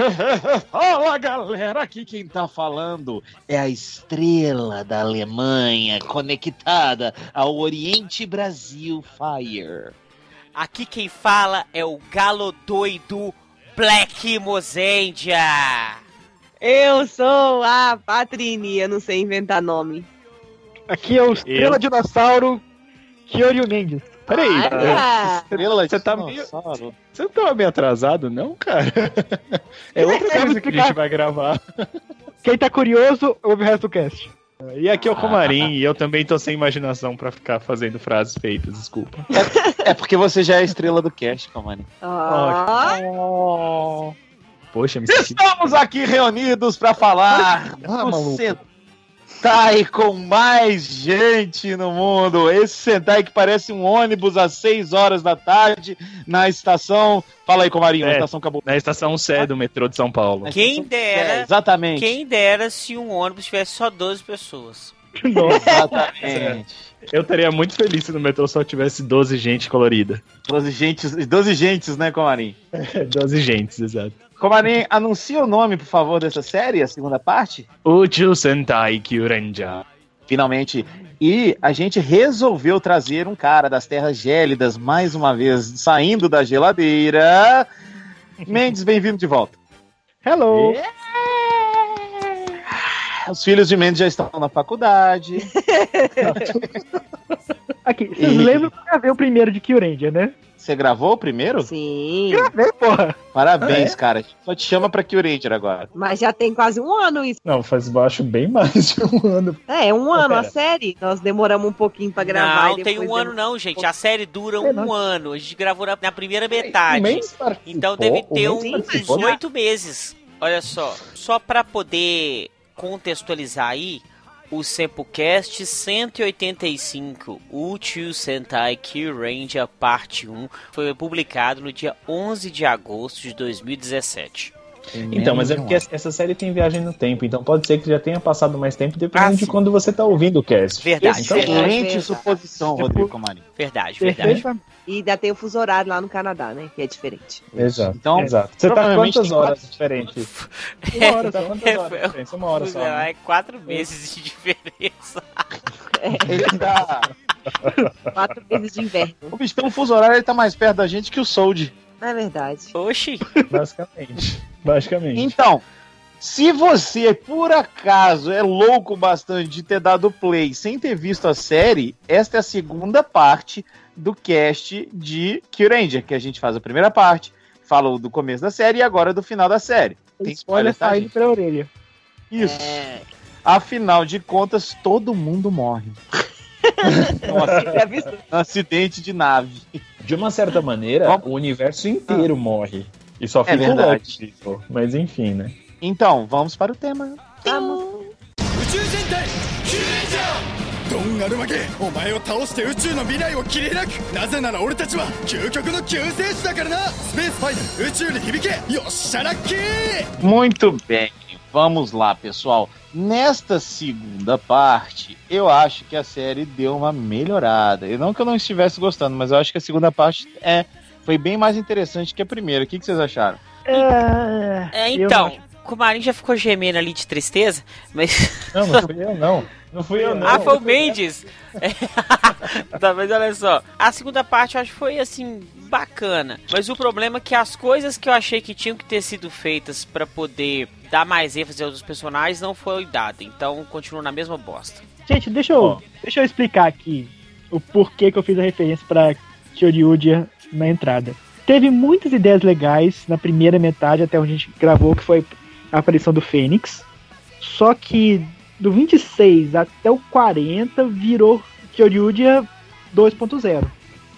Fala galera, aqui quem tá falando é a estrela da Alemanha conectada ao Oriente Brasil Fire. Aqui quem fala é o galo doido Black Mozendia. Eu sou a Patrini, eu não sei inventar nome. Aqui é o Estrela Eu? Dinossauro Kyoryu Mendes. Peraí, Ah, Estrela Você tá meio- você não tava meio atrasado, não, cara? É outra coisa que a gente vai gravar. Quem tá curioso, ouve o resto do cast. E aqui é o Comarim, e eu também tô sem imaginação pra ficar fazendo frases feitas, desculpa. É porque você já é a estrela do cast, Comani. ó. Poxa, me senti... Estamos aqui reunidos para falar Ah, do maluco. Sentai com mais gente no mundo. Esse Sentai que parece um ônibus às 6 horas da tarde na estação. Fala aí, Comarinho, na É. estação acabou. Na estação C do metrô de São Paulo. Quem É, dera, exatamente. quem dera se um ônibus tivesse só 12 pessoas. Exatamente. Eu estaria muito feliz se no metrô só tivesse 12 gente colorida. 12 gentes, 12 gentes, né, Comarim? 12 gentes, exato. Comarim, anuncia o nome, por favor, dessa série, a segunda parte. Uchu Sentai Kyurenja. Finalmente. E a gente resolveu trazer um cara das terras gélidas, mais uma vez, saindo da geladeira. Mendes, bem-vindo de volta. Hello! Os filhos de Mendes já estão na faculdade. Aqui, vocês E- lembram que eu gravei o primeiro de Kyuranger, né? Você gravou o primeiro? Sim, Gravei, porra! Parabéns, cara. Só te chama pra Kyuranger agora. mas já tem quase um ano isso. Não, faz baixo bem mais de um ano. É, é um ano a Pera. série. Nós demoramos um pouquinho pra gravar. não, e tem um ano não, gente. A série dura É, um não. ano. A gente gravou na, na primeira metade. Então deve ter uns participou. oito meses. Olha só, só pra poder contextualizar aí, o Sempocast 185, Uchiu Sentai Kyuranger Parte 1, foi publicado no dia 11 de agosto de 2017. Então, mas é porque essa série tem viagem no tempo, então pode ser que já tenha passado mais tempo dependendo Ah, de quando você tá ouvindo o cast. Verdade, Então, verdade, Excelente verdade. suposição, Rodrigo Comarim. verdade, verdade. E ainda tem o fuso horário lá no Canadá, né? Que é diferente. Exato. Então, Exato. Você tá provavelmente quantas horas quatro- diferente? É, Uma hora, tá quantas horas diferente? Uma hora só. é, né? é quatro meses de diferença. Ele tá. Quatro meses de inverno. O bicho, pelo fuso horário, ele tá mais perto da gente que o Sold. Não é verdade. Oxi, Basicamente. Basicamente. Então, se você, por acaso, é louco bastante de ter dado play sem ter visto a série, esta é a segunda parte do cast de Kyuranger, que a gente faz a primeira parte, fala do começo da série e agora do final da série. Tem Spoiler tá, saindo pela orelha. Isso. É, Afinal de contas, todo mundo morre. Avisou. um acidente de nave. De uma certa maneira, o universo inteiro ah. morre. E só é fica é verdade. o Loki. Mas enfim, né? Então, vamos para o tema. Vamos. Muito bem vamos lá, pessoal. Nesta segunda parte, eu acho que a série deu uma melhorada. E não que eu não estivesse gostando, mas eu acho que a segunda parte é foi bem mais interessante que a primeira. O que, que vocês acharam? É, É, eu então, o Marinho já ficou gemendo ali de tristeza, mas. Não, não fui eu, não. Não fui eu, não. ah, foi o Mendes! tá, mas olha só, a segunda parte eu acho que foi assim, bacana. Mas o problema é que as coisas que eu achei que tinham que ter sido feitas pra poder dar mais ênfase aos personagens não foi dada. Então continua na mesma bosta. Gente, deixa eu, deixa eu explicar aqui o porquê que eu fiz a referência pra Kyoryuja na entrada. Teve muitas ideias legais na primeira metade, até onde a gente gravou, que foi a aparição do Fênix. Só que do 26 até o 40 virou Kyoryuja 2.0.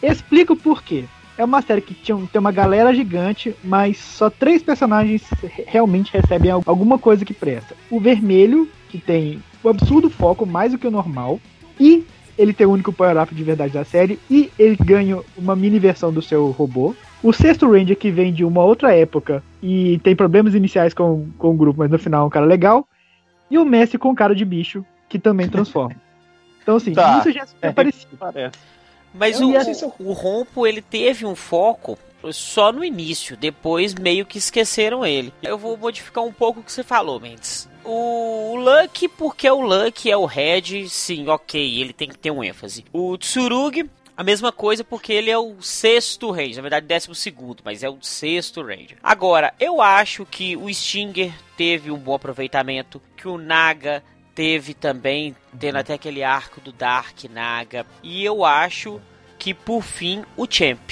Explico por quê. É uma série que tinha, tem uma galera gigante, mas só três personagens re- realmente recebem al- alguma coisa que presta. O vermelho, que tem um absurdo foco, mais do que o normal, e ele tem o único power-up de verdade da série, e ele ganha uma mini versão do seu robô. O sexto Ranger, que vem de uma outra época e tem problemas iniciais com, com o grupo, mas no final é um cara legal. E o Messi com cara de bicho, que também transforma. Então, assim, Tá. isso já é É. parecido. Parece. Mas o, o Rompo, ele teve um foco só no início, depois meio que esqueceram ele. Eu vou modificar um pouco o que você falou, Mendes. O Lucky, porque o Lucky é o Red, sim, ok, ele tem que ter um ênfase. O Tsurugi, a mesma coisa porque ele é o sexto Ranger, na verdade décimo segundo, mas é o sexto Ranger. Agora, eu acho que o Stinger teve um bom aproveitamento, que o Naga teve também, tendo até aquele arco do Dark Naga, e eu acho que por fim o Champ.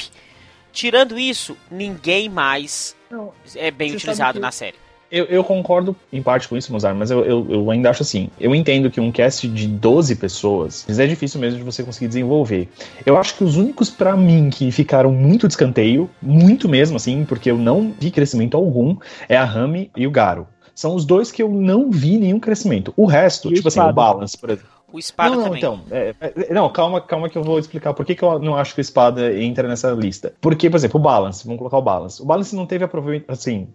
Tirando isso, ninguém mais Não, é bem utilizado que- na série. Eu, eu concordo em parte com isso, Mozart, mas eu, eu, eu ainda acho assim. Eu entendo que um cast de 12 pessoas é difícil mesmo de você conseguir desenvolver. Eu acho que os únicos pra mim que ficaram muito de escanteio, muito mesmo assim, porque eu não vi crescimento algum, é a Rami e o Garo. São os dois que eu não vi nenhum crescimento. O resto, E o tipo assim, o Espada? Balance, por exemplo. O Espada não, não, também. então. é, é, não, calma, calma que eu vou explicar por que, que eu não acho que o Espada entra nessa lista. Porque, por exemplo, o Balance, vamos colocar o Balance. O Balance não teve assim,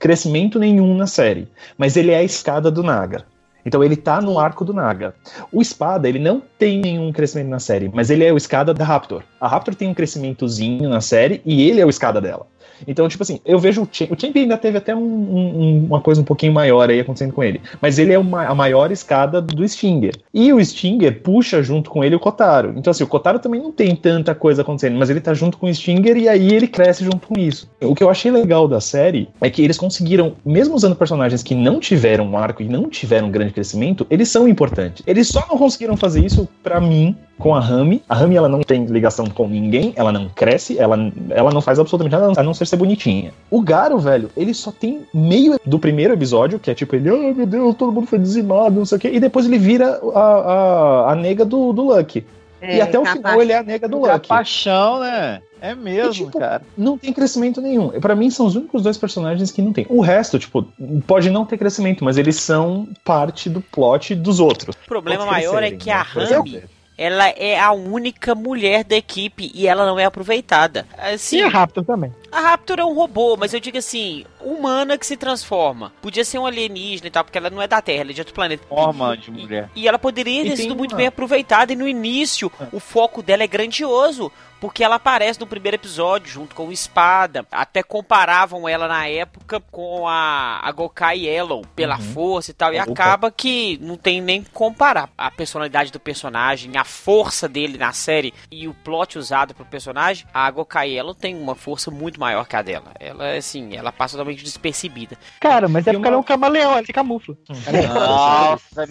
crescimento nenhum na série. Mas ele é a escada do Naga. Então ele tá no arco do Naga. O Espada, ele não tem nenhum crescimento na série, mas ele é o escada da Raptor. A Raptor tem um crescimentozinho na série e ele é o escada dela. Então, tipo assim, eu vejo o Champ. O Champ ainda teve até um- um- uma coisa um pouquinho maior aí acontecendo com ele. Mas ele é uma- a maior escada do Stinger. E o Stinger puxa junto com ele o Kotaro. Então, assim, o Kotaro também não tem tanta coisa acontecendo, mas ele tá junto com o Stinger e aí ele cresce junto com isso. O que eu achei legal da série é que eles conseguiram, mesmo usando personagens que não tiveram um arco e não tiveram um grande crescimento, eles são importantes. Eles só não conseguiram fazer isso, pra mim, com a Rami. A Rami, ela não tem ligação com ninguém, ela não cresce, ela, ela não faz absolutamente nada a não ser ser bonitinha. O Garo, velho, ele só tem meio do primeiro episódio, que é tipo ele, ai meu Deus, todo mundo foi dizimado, não sei o quê, e depois ele vira a, a, a nega do, do Lucky. e até o final ele é a nega do É a Lucky. paixão, né? É mesmo, E, tipo, cara. Não tem crescimento nenhum. Pra mim, são os únicos dois personagens que não tem. O resto, tipo, pode não ter crescimento, mas eles são parte do plot dos outros. O problema maior é que a né? Por Rami, ela é a única mulher da equipe e ela não é aproveitada. E Assim, a Raptor também. A Raptor é um robô, mas eu digo assim, humana que se transforma. Podia ser um alienígena e tal, porque ela não é da Terra, ela é de outro planeta. Forma E- de mulher. E ela poderia E ter sido muito uma- bem aproveitada. E no início, o foco dela é grandioso. Porque ela aparece no primeiro episódio junto com o Espada. Até comparavam ela na época com a, a Gokai Yellow pela Uhum. força e tal. E A Gokai. acaba que não tem nem que comparar a personalidade do personagem, a força dele na série e o plot usado pro personagem. A Gokai Yellow tem uma força muito maior que a dela. Ela, assim, ela passa totalmente despercebida. Cara, mas é porque uma- ela é um camaleão, ela se camufla. Nossa.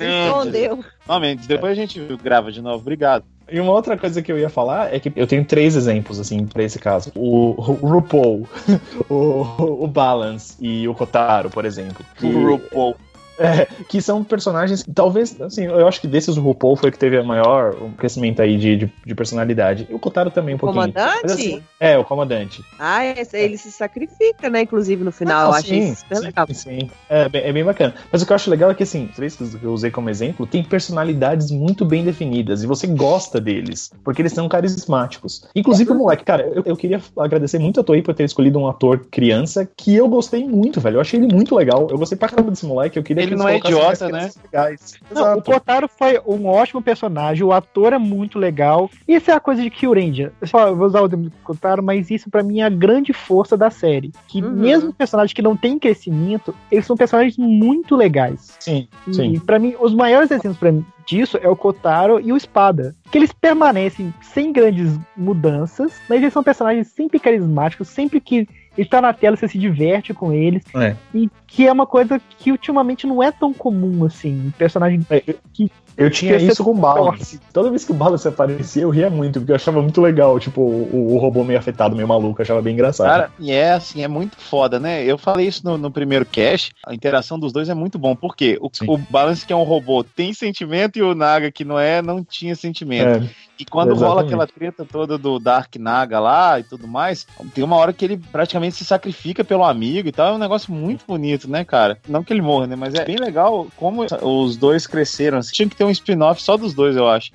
Não, Mendes, depois a gente grava de novo. Obrigado. E uma outra coisa que eu ia falar é que eu tenho três exemplos, assim, pra esse caso. O, o RuPaul, o, o Balance e o Kotaro, por exemplo. Que, O RuPaul. É, que são personagens, talvez, assim, eu acho que desses o RuPaul foi o que teve a maior um crescimento aí de, de, de personalidade. E o Kotaro também um pouquinho. Comandante? Mas, assim, é, o comandante. Ah, esse, ele se sacrifica, né? Inclusive no final. Não, eu achei sim, super sim, legal. sim. É, bem, é bem bacana. Mas o que eu acho legal é que, assim, os três que eu usei como exemplo, tem personalidades muito bem definidas e você gosta deles, porque eles são carismáticos. Inclusive o moleque, cara, eu, eu queria agradecer muito a Toei por ter escolhido um ator criança que eu gostei muito, velho. Eu achei ele muito legal. Eu gostei pra caramba desse moleque. Eu queria Ele não é idiota, né? Não, o. Kotaro foi um ótimo personagem, o ator é muito legal. Isso é a coisa de Kyuranger. Eu só vou usar o exemplo do Kotaro, mas isso pra mim é a grande força da série. Que Uhum. mesmo personagens que não têm crescimento, eles são personagens muito legais. Sim, E sim. pra mim, os maiores exemplos pra mim disso é o Kotaro e o Espada. Que eles permanecem sem grandes mudanças, mas eles são personagens sempre carismáticos, sempre que ele tá na tela você se diverte com eles. É. E que é uma coisa que ultimamente não é tão comum assim. Um personagem Eu tinha Porque isso com o Balance. Toda vez que o Balance aparecia, eu ria muito, porque eu achava muito legal, tipo, o, o robô meio afetado, meio maluco, eu achava bem engraçado. Cara, e é assim, é muito foda, né? Eu falei isso no, no primeiro cast, a interação dos dois é muito bom, porque o, Sim. o Balance, que é um robô, tem sentimento, e o Naga, que não é, não tinha sentimento. É, E quando rola Exatamente. aquela treta toda do Dark Naga lá e tudo mais, tem uma hora que ele praticamente se sacrifica pelo amigo e tal. É um negócio muito bonito, né, cara? Não que ele morra, né? Mas é bem legal como os dois cresceram. assim. Tinha que ter um spin-off só dos dois, eu acho.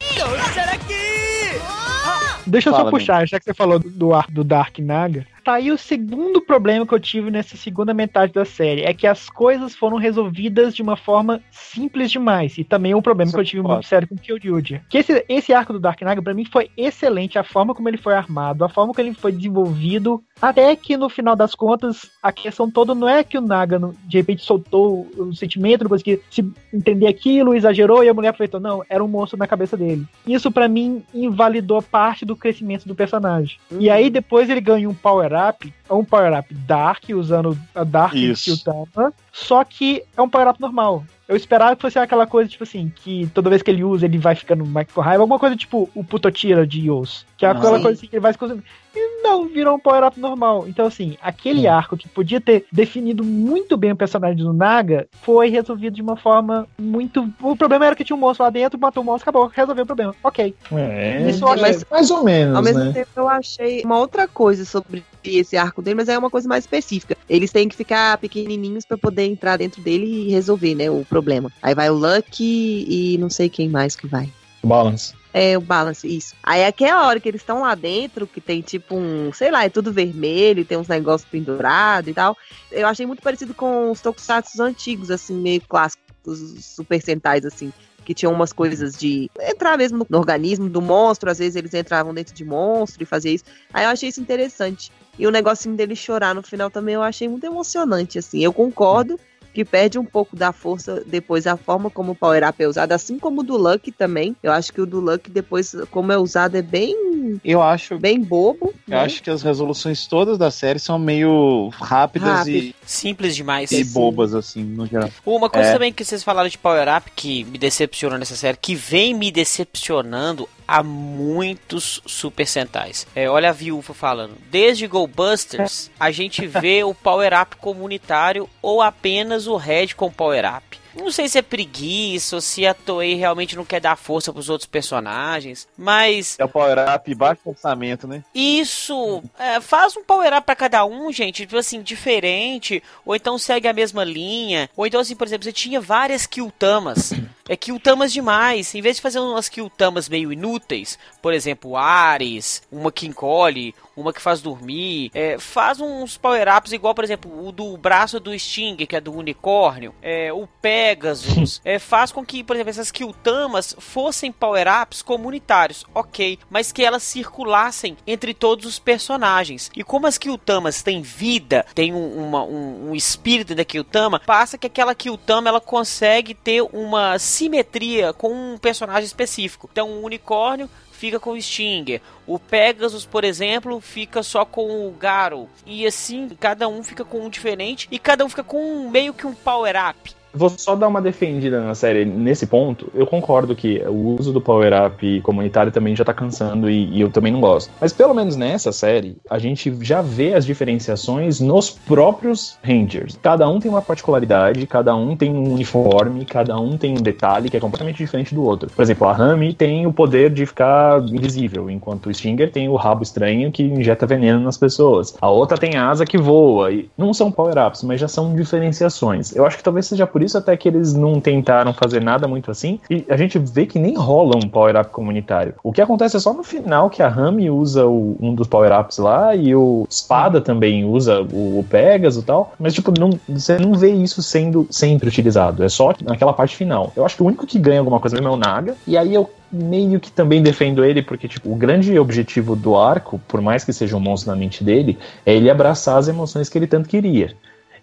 Deixa eu Fala, só puxar, já que você falou do ar do Dark Naga. Tá aí o segundo problema que eu tive nessa segunda metade da série. É que as coisas foram resolvidas de uma forma simples demais. E também é um problema Isso que eu tive eu muito sério com o Kyoryuji. Que esse, esse arco do Dark Naga, pra mim, foi excelente. A forma como ele foi armado, a forma como ele foi desenvolvido. Até que no final das contas, a questão toda não é que o Naga de repente soltou o sentimento, não conseguia se entender aquilo, exagerou e a mulher aproveitou. Não, era um monstro na cabeça dele. Isso pra mim invalidou parte do crescimento do personagem. E aí depois ele ganha um power-up, um power-up Dark, usando a Dark Isso. Kyutama, só que é um power-up normal. Eu esperava que fosse aquela coisa, tipo assim, que toda vez que ele usa, ele vai ficando mais com raiva. Alguma coisa tipo o Putotira de Yos. Que é Ah, aquela sim. coisa assim que ele vai se consumindo. E não, virou um power-up normal. Então, assim, aquele arco que podia ter definido muito bem o personagem do Naga foi resolvido de uma forma muito. O problema era que tinha um monstro lá dentro, matou o monstro, acabou, resolveu o problema. Ok. É, Isso eu achei- mas mais ou menos, Ao mesmo né? tempo, eu achei uma outra coisa sobre esse arco dele, mas é uma coisa mais específica. Eles têm que ficar pequenininhos pra poder entrar dentro dele e resolver, né, o problema. Aí vai o Lucky e não sei quem mais que vai. Balance. É, o balance, isso. Aí aquela hora que eles estão lá dentro, que tem tipo um, sei lá, é tudo vermelho, tem uns negócios pendurados e tal. Eu achei muito parecido com os tokusatsu antigos, assim, meio clássicos, os super sentais, assim. Que tinham umas coisas de entrar mesmo no, no organismo do monstro, às vezes eles entravam dentro de monstro e faziam isso. Aí eu achei isso interessante. E o negocinho dele chorar no final também eu achei muito emocionante, assim. Eu concordo que perde um pouco da força depois a forma como o Power Up é usado, assim como o do Luck também. Eu acho que o do Luck depois, como é usado, é bem, Eu acho, bem bobo. eu né? acho que as resoluções todas da série são meio rápidas Rápido. Simples demais. e, e bobas, assim, no geral. Uma coisa É. também que vocês falaram de Power Up que me decepcionou nessa série, que vem me decepcionando há muitos Super Sentais. É, olha a viúva falando. Desde Go Busters, a gente vê o Power Up comunitário ou apenas o Red com Power Up. Não sei se é preguiça ou se a Toei realmente não quer dar força pros outros personagens, mas É o power-up baixo orçamento, né? isso, é, faz um power up pra cada um, gente, tipo assim, diferente, ou então segue a mesma linha, ou então assim, por exemplo, você tinha várias Kyutamas, é Kyutamas demais, em vez de fazer umas Kyutamas meio inúteis, por exemplo, Ares, uma que encolhe, uma que faz dormir, é, faz uns power ups igual, por exemplo, o do braço do Stinger, que é do unicórnio, é, o Pegasus, é, faz com que, por exemplo, essas Kyutamas fossem power-ups comunitários, ok, mas que elas circulassem entre todos os personagens. E como as Kyutamas têm vida, tem um, uma- um- um espírito da Kyutama, passa que aquela Kyutama ela consegue ter uma simetria com um personagem específico. Então, o unicórnio fica com o Stinger. O Pegasus, por exemplo, fica só com o Garo. E assim, cada um fica com um diferente e cada um fica com um, meio que um power-up. Vou só dar uma defendida na série nesse ponto. Eu concordo que o uso do Power Up comunitário também já tá cansando e, e eu também não gosto. Mas pelo menos nessa série, a gente já vê as diferenciações nos próprios Rangers. Cada um tem uma particularidade, cada um tem um uniforme, cada um tem um detalhe que é completamente diferente do outro. Por exemplo, a Rami tem o poder de ficar invisível, enquanto o Stinger tem o rabo estranho que injeta veneno nas pessoas. A outra tem asa que voa. E não são power-ups, mas já são diferenciações. Eu acho que talvez seja por isso até que eles não tentaram fazer nada muito assim. E a gente vê que nem rola um power-up comunitário. O que acontece é só no final que a Rami usa o- um dos power-ups lá e o Espada também usa o, o Pegasus e tal. Mas, tipo, não, você não vê isso sendo sempre utilizado. É só naquela parte final. Eu acho que o único que ganha alguma coisa mesmo é o Naga. E aí eu meio que também defendo ele, porque, tipo, o grande objetivo do arco, por mais que seja um monstro na mente dele, é ele abraçar as emoções que ele tanto queria.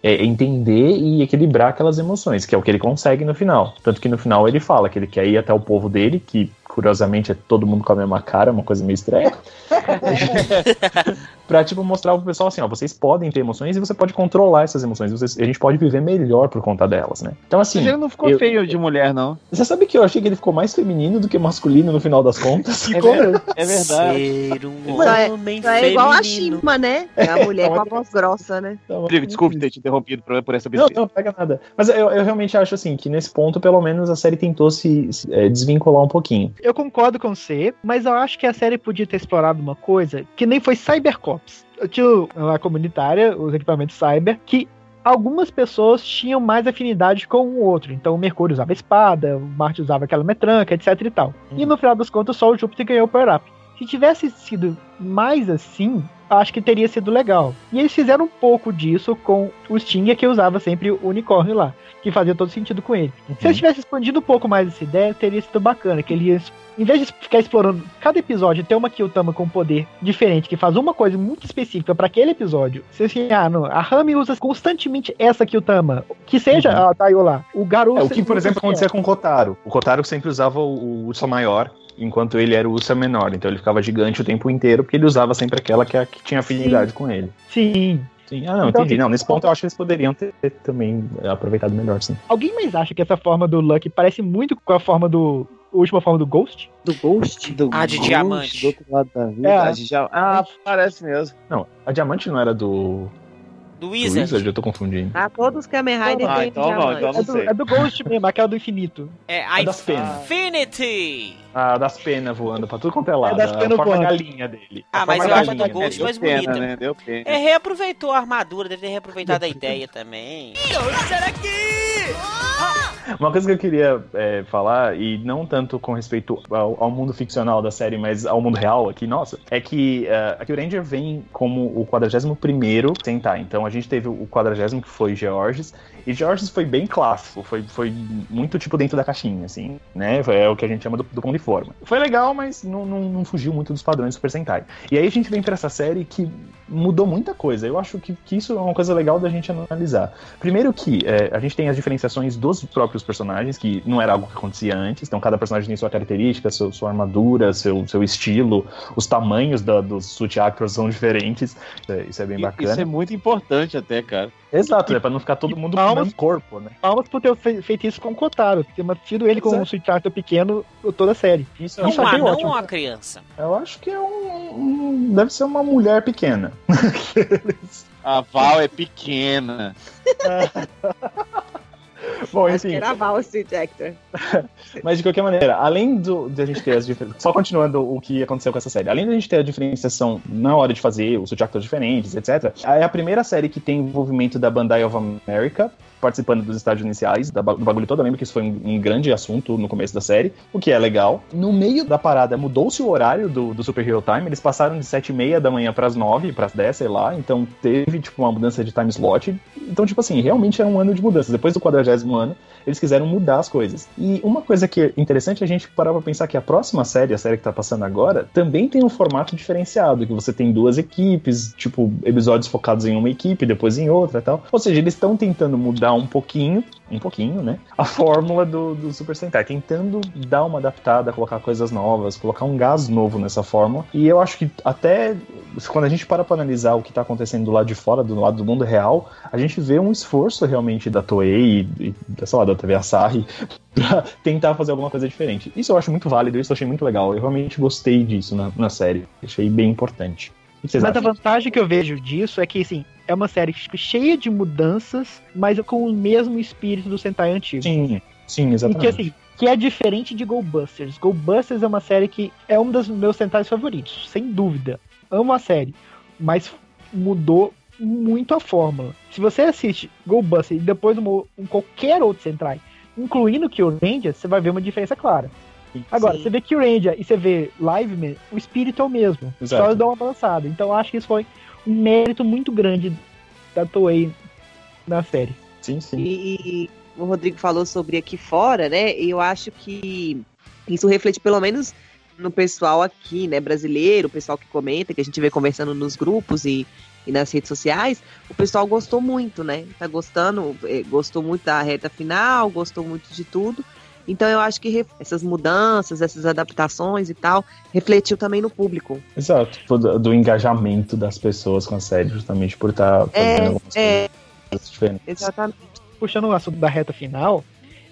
É entender e equilibrar aquelas emoções, que é o que ele consegue no final. Tanto que no final ele fala que ele quer ir até o povo dele, que curiosamente é todo mundo com a mesma cara, uma coisa meio estranha. pra, tipo, mostrar pro pessoal assim, ó, vocês podem ter emoções e você pode controlar essas emoções. Vocês- a gente pode viver melhor por conta delas, né? Então, assim. Mas ele não ficou eu- feio de mulher, não. Você sabe que eu achei que ele ficou mais feminino do que masculino no final das contas? É, Ficou ver- é verdade. Ser um é- homem Só é igual a. Shima, né? É a mulher com a voz grossa, né? Então, Rodrigo, desculpe ter te interrompido por, por essa Não, besteira. não, pega nada. Mas eu, eu realmente acho assim que nesse ponto, pelo menos, a série tentou se, se, é, desvincular um pouquinho. Eu concordo com você, mas eu acho que a série podia ter explorado uma coisa que nem foi Cybercops. Eu tinha a comunitária, os equipamentos cyber, que algumas pessoas tinham mais afinidade com o outro. Então o Mercúrio usava a espada, o Marte usava aquela metranca, etc e tal. E no final das contas, só o Júpiter ganhou o power-up. Se tivesse sido mais assim, acho que teria sido legal. E eles fizeram um pouco disso com o Stinger, que usava sempre o unicórnio lá, que fazia todo sentido com ele. Se eles tivessem expandido um pouco mais essa ideia, teria sido bacana, que ele ia em vez de ficar explorando cada episódio ter uma Kyotama com um poder diferente, que faz uma coisa muito específica para aquele episódio, você assim, ah, não, a Rami usa constantemente essa Kyotama, que seja Uhum. a Tayo lá, o garoto. É, o que, por exemplo, acontecia com o Kotaro. O Kotaro sempre usava o, o maior, enquanto ele era o Ursa menor. Então ele ficava gigante o tempo inteiro, porque ele usava sempre aquela que, é a que tinha afinidade com ele. Sim. Sim. Ah, não, Então, entendi. assim, Não, nesse ponto eu acho que eles poderiam ter, ter também aproveitado melhor, sim. Alguém mais acha que essa forma do Lucky parece muito com a forma do. A última forma do Ghost? Do Ghost? Do Ah, de Ghost, diamante. Do outro lado da vida. É. a gente já- Ah, parece mesmo. Não, a diamante não era do, Do do Wizard. Wizard, eu tô confundindo. Ah, todos os Kamen Rider Ah, então não, diamante. então É do, é do Ghost mesmo, aquela do infinito. É a É das penas. Infinity. Ah, das penas voando pra tudo quanto é lado. das a penas forma voando. galinha dele. Ah, A mas eu acho a do Ghost dele. mais Deu pena, bonita. né? Deu pena. É, reaproveitou a armadura, deve ter reaproveitado a ideia também. Uma coisa que eu queria é, falar, e não tanto com respeito ao, ao mundo ficcional da série, mas ao mundo real aqui, nossa, é que uh, aqui o Ranger vem como o 41º Sentai. Então a gente teve o 40 que foi Georges, e Georges foi bem clássico, foi, foi muito tipo dentro da caixinha, assim, né? É o que a gente chama do, do pão de forma. Foi legal, mas não, não, não fugiu muito dos padrões do Super Sentai. E aí a gente vem pra essa série que mudou muita coisa. Eu acho que, que isso é uma coisa legal da gente analisar. Primeiro que é, a gente tem as diferenciações dos próprios personagens, que não era algo que acontecia antes. Então cada personagem tem sua característica, seu, sua armadura, seu, seu estilo, os tamanhos da, dos suit actors são diferentes. É, isso é bem E- bacana. Isso é muito importante até, cara. Exato, é pra não ficar todo mundo com o palmas- mesmo corpo, né? Palmas por ter fe- feito isso com o Kotaro, ter mantido ele com Exato. um Sweet Charter pequeno toda a série. Isso É um anão ótimo. ou uma criança? Eu acho que é um, um- Deve ser uma mulher pequena. A Val é pequena. Bom, Acho enfim. era Val Street Actor. Mas de qualquer maneira, além do, de a gente ter as diferenças. Só continuando o que aconteceu com essa série. Além de a gente ter a diferenciação na hora de fazer os subjectos diferentes, etc. É a primeira série que tem envolvimento da Bandai of America. Participando dos estágios iniciais, do bagulho todo. Eu lembro que isso foi um, um grande assunto no começo da série, o que é legal. No meio da parada, mudou-se o horário do, do Super Hero Time. Eles passaram de 7 e meia da manhã pras 9, pras 10, sei lá. Então teve, tipo, uma mudança de time slot. Então, tipo assim, realmente é um ano de mudanças. Depois do 40 ano, eles quiseram mudar as coisas. E uma coisa que é interessante é a gente parar pra pensar que a próxima série, a série que tá passando agora, também tem um formato diferenciado, que você tem duas equipes, tipo, episódios focados em uma equipe, depois em outra e tal. Ou seja, eles estão tentando mudar um pouquinho, um pouquinho, né? A fórmula do, do Super Sentai, tentando dar uma adaptada, colocar coisas novas, colocar um gás novo nessa fórmula. E eu acho que até quando a gente para pra analisar o que tá acontecendo do lado de fora, do lado do mundo real, a gente vê um esforço realmente da Toei e, e sei lá, da TV Asahi pra tentar fazer alguma coisa diferente. Isso eu acho muito válido, isso eu achei muito legal. Eu realmente gostei disso na, na série. Achei bem importante. Vocês Mas a acham? vantagem que eu vejo disso é que, assim, é uma série cheia de mudanças, mas com o mesmo espírito do Sentai antigo. Sim, sim, E que, exatamente. assim, que é diferente de Go Busters. Go Busters é uma série que é um dos meus Sentais favoritos, sem dúvida. Amo a série, mas mudou muito a fórmula. Se você assiste Go Busters e depois um, um qualquer outro Sentai, incluindo o Kill Ranger, você vai ver uma diferença clara. Agora, Sim. você vê Ranger e você vê Live Man, o espírito é o mesmo. Exato. Só eles dão uma avançada. Então eu acho que isso foi um mérito muito grande da Toei na série. Sim, sim. E, e o Rodrigo falou sobre aqui fora, né? E eu acho que isso reflete pelo menos no pessoal aqui, né, brasileiro, o pessoal que comenta, que a gente vê conversando nos grupos e, e nas redes sociais, o pessoal gostou muito, né? Tá gostando, eh, gostou muito da reta final, gostou muito de tudo. Então eu acho que essas mudanças, essas adaptações e tal, refletiu também no público. Exato. Tipo, Do, do engajamento das pessoas com a série, justamente por estar fazendo É, algumas é. coisas diferentes. Exatamente. puxando o assunto da reta final,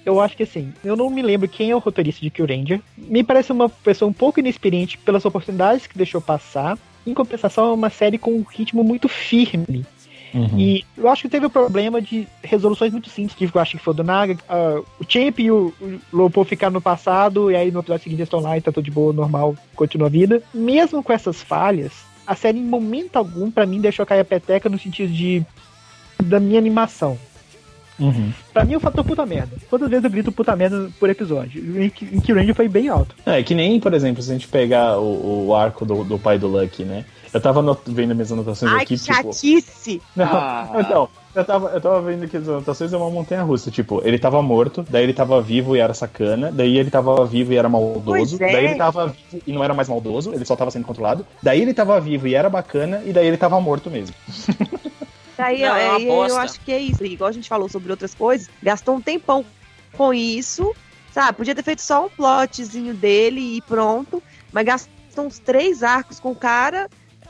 eu acho que assim, eu não me lembro quem é o roteirista de Kill Ranger. Me parece uma pessoa um pouco inexperiente pelas oportunidades que deixou passar. Em compensação, é uma série com um ritmo muito firme. Uhum. E eu acho que teve o problema de resoluções muito simples, que eu acho que foi do Naga. ah, o Champ e o, o Lopo ficaram no passado, e aí no episódio seguinte eles estão lá e tá tudo de boa, normal, continua a vida. Mesmo com essas falhas, a série em momento algum, pra mim, deixou cair a peteca no sentido de da minha animação. Uhum. Pra mim, o fator puta merda. Quantas vezes eu grito puta merda por episódio? Em que em que o Ranger foi bem alto. É, que nem, por exemplo, se a gente pegar o, o arco do, do pai do Lucky, né? Eu tava vendo minhas anotações Ai, aqui, que tipo. chatice! Não, Ah. então, eu tava, eu tava vendo que as anotações é uma montanha russa. Tipo, ele tava morto, daí ele tava vivo e era sacana, daí ele tava vivo e era maldoso, é. daí ele tava vivo e não era mais maldoso, ele só tava sendo controlado, daí ele tava vivo e era bacana, e daí ele tava morto mesmo. Daí Não, é é, eu bosta. acho que é isso. Igual a gente falou sobre outras coisas, gastou um tempão com isso, sabe? Podia ter feito só um plotzinho dele e pronto, mas gastou uns três arcos com o cara,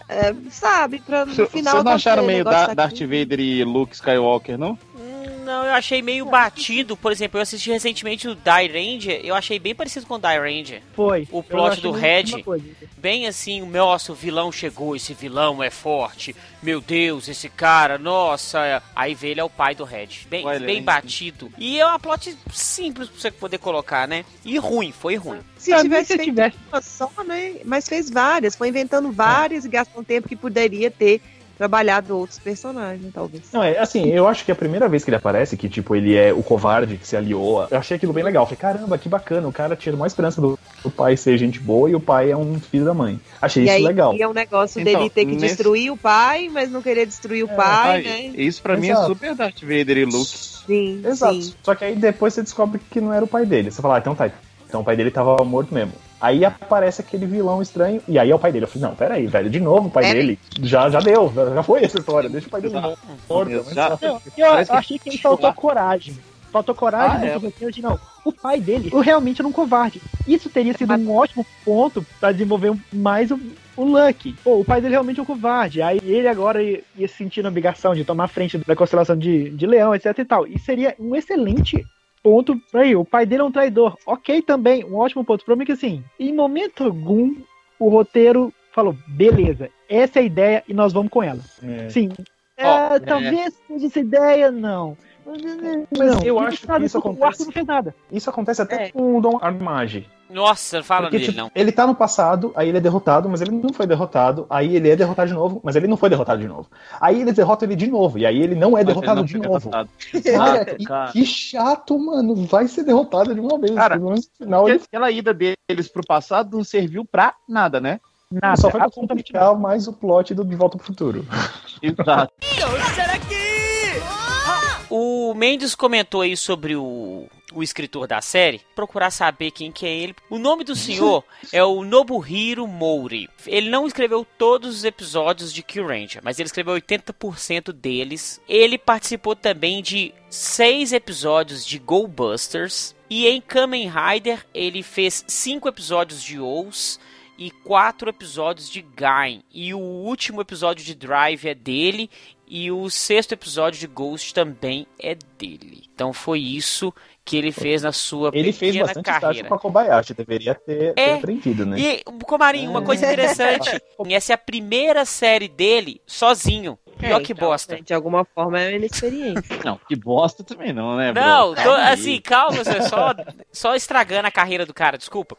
é, sabe? Pra no Vocês final. não acharam meio da. Darth Vader e Luke Skywalker, não? Hum, Não, eu achei meio batido. Por exemplo, eu assisti recentemente o Die Ranger. Eu achei bem parecido com o Die Ranger. Foi. O plot do Red. coisa. Bem assim, nossa, o vilão chegou, esse vilão é forte. Meu Deus, esse cara, nossa. Aí vê ele é o pai do Red. Bem, bem batido. E é uma plot simples pra você poder colocar, né? E ruim, foi ruim. Se mim, tivesse se feito tivesse uma só, né? Mas fez várias, foi inventando várias e gastou um tempo que poderia ter trabalhado outros personagens, talvez. Não, é assim, eu acho que a primeira vez que ele aparece, que tipo, ele é o covarde que se aliou, eu achei aquilo bem legal. Falei, caramba, que bacana, o cara tinha uma esperança do, do pai ser gente boa e o pai é um filho da mãe. Achei E isso aí legal. é um negócio Então, dele ter que nesse- destruir o pai, mas não querer destruir o pai, Ai, né? Isso pra mim é Exato. super Darth Vader e Luke. Sim, Exato. sim. Só que aí depois você descobre que não era o pai dele. Você fala, ah, então tá. Então o pai dele tava morto mesmo. Aí aparece aquele vilão estranho, e aí é o pai dele. Eu falei, não, peraí, velho, de novo o pai aí. dele. Já, já deu, já foi essa história. Deixa o pai dele Exato. morto. Exato. mas- Eu, eu achei que ele faltou coragem. Faltou coragem Ah, é. roteiro de não. O pai dele, eu realmente era um covarde. Isso teria sido um ótimo ponto pra desenvolver mais o, o Lucky. Pô, o pai dele realmente é um covarde. Aí ele agora ia, ia se sentir na obrigação de tomar frente da constelação de, de leão, etc e tal. E seria um excelente ponto pra ir. O pai dele é um traidor. Ok também, um ótimo ponto. O problema é que assim, em momento algum, o roteiro falou, beleza, essa é a ideia e nós vamos com ela. É. Sim. É, Ó, talvez seja essa ideia, não. Mas eu Não, acho que isso acontece. não fez nada. Isso acontece até É. com o Dom Armage. Nossa, não fala Porque, dele, tipo, não. ele tá no passado, aí ele é derrotado, mas ele não foi derrotado. Aí ele é derrotado de novo, mas ele não foi derrotado de novo. Aí eles derrotam ele de novo, e aí ele não é Mas ele derrotado não de novo. derrotado. Cara, que, que chato, mano. Vai ser derrotado de uma vez. Cara, pelo menos no final ele aquela ida deles pro passado não serviu pra nada, né? Nada. só foi pra complicar mais o plot do De Volta pro Futuro. Exato. O Mendes comentou aí sobre o, o escritor da série. Procurar saber quem que é ele. O nome do senhor é o Nobuhiro Mouri. Ele não escreveu todos os episódios de Kill Ranger, mas ele escreveu 80% deles. Ele participou também de seis episódios de Go Busters. E em Kamen Rider ele fez cinco episódios de Ous e quatro episódios de Gain. E o último episódio de Drive é dele. E o sexto episódio de Ghost também é dele. Então foi isso que ele fez na sua Ele fez bastante estágio carreira. com a Kobayashi, deveria ter, ter É. aprendido, né? E, Comarinho, uma coisa interessante. Essa é a primeira série dele sozinho. Pior É, que então, bosta. né, De alguma forma é inexperiência. Não, que bosta também não, né, bro? Não, tô, Calma aí. assim, calma, você só, só estragando a carreira do cara, desculpa.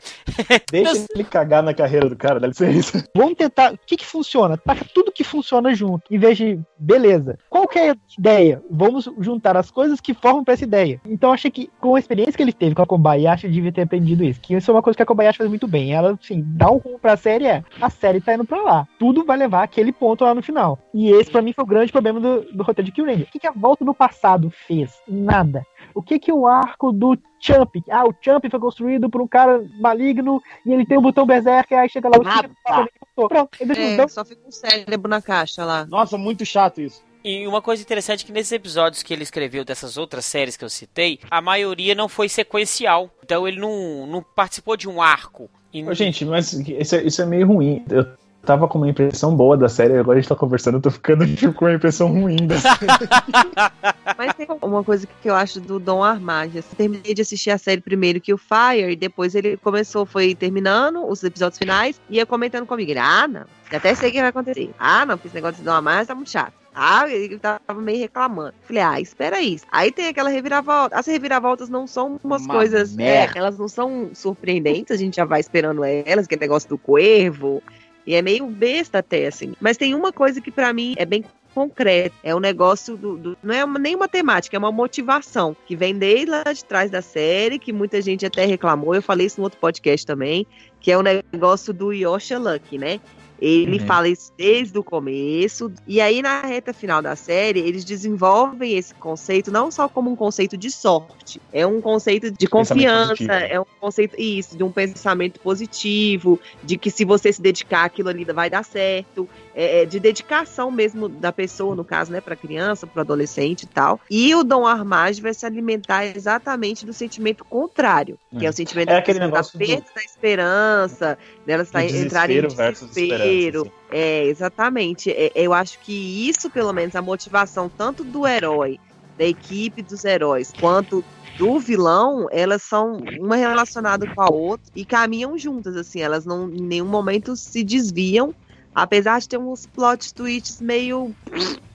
Deixa Deus- ele cagar na carreira do cara, dá licença. Vamos tentar. O que que funciona? Taca tudo que funciona junto. Em vez de, beleza. Qual que é a ideia? Vamos juntar as coisas que formam pra essa ideia. Então achei que com a experiência que ele teve com a Kobayashi, ele devia ter aprendido isso. Que isso é uma coisa que a Kobayashi faz muito bem. Ela, assim, dá um rumo pra série é. A série tá indo pra lá. Tudo vai levar aquele ponto lá no final. E esse, pra mim, foi o grande problema do, do roteiro de Kill Ranger. O que, que a volta no passado fez? Nada. O que que o arco do Champ? Ah, o Champ foi construído por um cara maligno e ele tem o botão Berserker, aí chega lá o Nada. Champ, Pronto, ele deixa É, dois só fica um cérebro na caixa lá. Nossa, muito chato isso. E uma coisa interessante é que nesses episódios que ele escreveu dessas outras séries que eu citei, a maioria não foi sequencial. Então ele não, não participou de um arco. E- gente, mas isso é, isso é meio ruim. Eu tava com uma impressão boa da série, agora a gente tá conversando, eu tô ficando tipo, com uma impressão ruim da série. Mas tem uma coisa que eu acho do Dom Armage. Eu terminei de assistir a série primeiro que o Fire, e depois ele começou, foi terminando os episódios finais, e ia comentando comigo. Ele, ah, não, até sei o que vai acontecer. Ah, não, porque esse negócio de Dom Armage tá muito chato. Ah, ele tava meio reclamando. Falei, ah, espera aí. Aí tem aquela reviravolta. As reviravoltas não são umas Uma coisas. merda. É, elas não são surpreendentes, a gente já vai esperando elas, que é negócio do coervo. E é meio besta até, assim. Mas tem uma coisa que pra mim é bem concreto. É um negócio do. do- não é uma- nem uma temática, é uma motivação. Que vem desde lá de trás da série, que muita gente até reclamou. Eu falei isso no outro podcast também. Que é o negócio do Yosha Lucky, né? Ele Uhum. fala isso desde o começo. E aí, na reta final da série, eles desenvolvem esse conceito não só como um conceito de sorte, é um conceito de confiança, é um conceito, isso, de um pensamento positivo, de que se você se dedicar aquilo ali vai dar certo, é, é, de dedicação mesmo da pessoa, no caso, né, para criança, para adolescente e tal. E o Dom Armage vai se alimentar exatamente do sentimento contrário, que é o sentimento É da aquele da negócio do- perda da esperança, dela Do entrar em desespero assim. É, exatamente. É, eu acho que isso, pelo menos, a motivação tanto do herói, da equipe dos heróis, quanto do vilão, elas são uma relacionada com a outra e caminham juntas, assim, elas não em nenhum momento se desviam, apesar de ter uns plot twists meio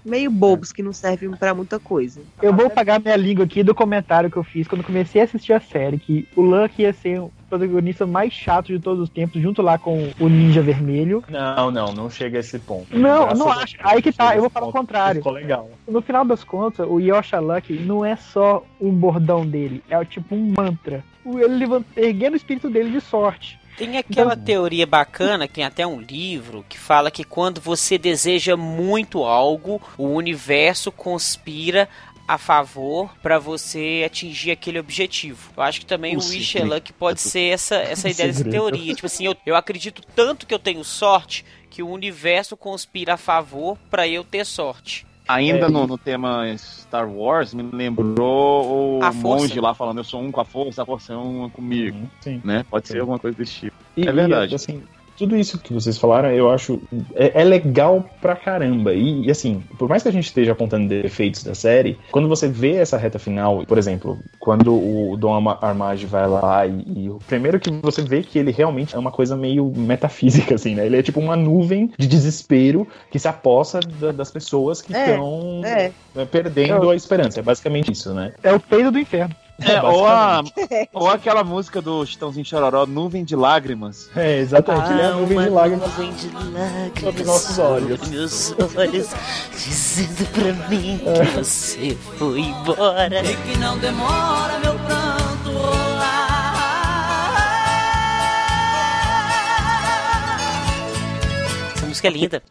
meio bobos que não servem pra muita coisa. Eu vou pagar minha língua aqui do comentário que eu fiz quando comecei a assistir a série, que o Luck ia ser o protagonista mais chato de todos os tempos, junto lá com o Ninja Vermelho. Não, não, não chega a esse ponto. Não, Graças não acho. Aí que tá, eu vou falar o contrário. Ficou legal. No final das contas, o Yosha Luck não é só um bordão dele, é tipo um mantra. Ele levanta, erguendo o espírito dele de sorte. Tem aquela Então- teoria bacana, que tem até um livro, que fala que quando você deseja muito algo, o universo conspira a favor para você atingir aquele objetivo. Eu acho que também O o Wish. Luck pode ser essa, essa ideia segredo. teoria. Tipo assim, eu, eu acredito tanto que eu tenho sorte que o universo conspira a favor para eu ter sorte. Ainda É, no, no tema Star Wars, me lembrou o monge lá falando: Eu sou um com a força, a força é um comigo. Sim. Né? Pode ser Sim. alguma coisa desse tipo. E- É verdade. e, assim, tudo isso que vocês falaram, eu acho. É, é legal pra caramba. E, e, assim, por mais que a gente esteja apontando defeitos da série, quando você vê essa reta final, por exemplo, quando o Dom Armage vai lá e, e o primeiro que você vê que ele realmente é uma coisa meio metafísica, assim, né? Ele é tipo uma nuvem de desespero que se aposta da- das pessoas que É, estão é. né, perdendo a esperança. É basicamente isso, né? É o peido do inferno. É, ou, a, ou aquela música do Chitãozinho Chororó, Nuvem de Lágrimas. É, exatamente. ele é a nuvem de lágrimas. nuvem de lágrimas sobre nossos olhos. sobre meus olhos, dizendo pra mim que você foi embora. E que não demora meu pranto rolar. Essa música é linda.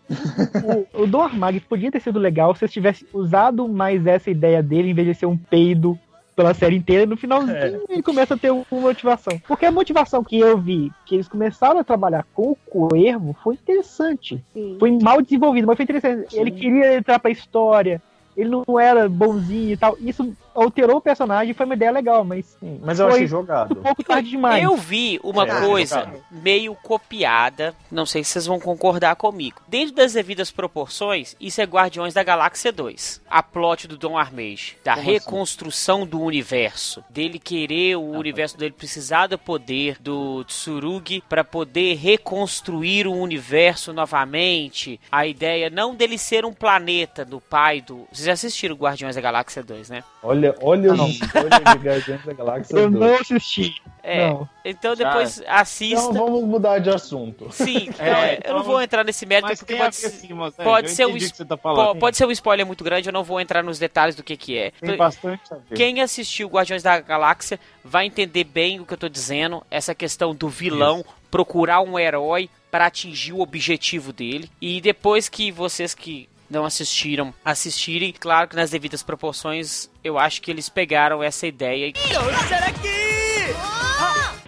O, o Dom Armag podia ter sido legal se vocês tivessem usado mais essa ideia dele em vez de ser um peido pela série inteira. No finalzinho É. ele começa a ter uma motivação. Porque a motivação que eu vi, que eles começaram a trabalhar com o Coervo, foi interessante. Sim. Foi mal desenvolvido, mas foi interessante. Ele queria entrar pra história. Ele não era bonzinho e tal. Isso alterou o personagem foi uma ideia legal, mas Mas eu Foi achei jogado. um pouco tarde demais. Eu vi uma É, coisa meio copiada, não sei se vocês vão concordar comigo. Dentro das devidas proporções, isso é Guardiões da Galáxia 2. A plot do Don Armage, da Como assim? reconstrução do universo, dele querer o universo dele precisar do poder do Tsurugi para poder reconstruir o universo novamente. A ideia não dele ser um planeta do pai do. Vocês já assistiram Guardiões da Galáxia 2, né? Olha, olha de Guardiões da Galáxia Eu 2. não assisti. É. Não. Então depois assista. Então vamos mudar de assunto. Sim, É, eu então- não vou entrar nesse mérito Mas porque pode, ver ser- sim, moça. pode Eu ser um tá pode ser um spoiler muito grande, eu não vou entrar nos detalhes do que que é. Tem bastante a ver. Quem assistiu Guardiões da Galáxia vai entender bem o que eu tô dizendo, essa questão do vilão procurar um herói para atingir o objetivo dele. E depois que vocês que não assistiram assistirem, claro que nas devidas proporções, eu acho que eles pegaram essa ideia e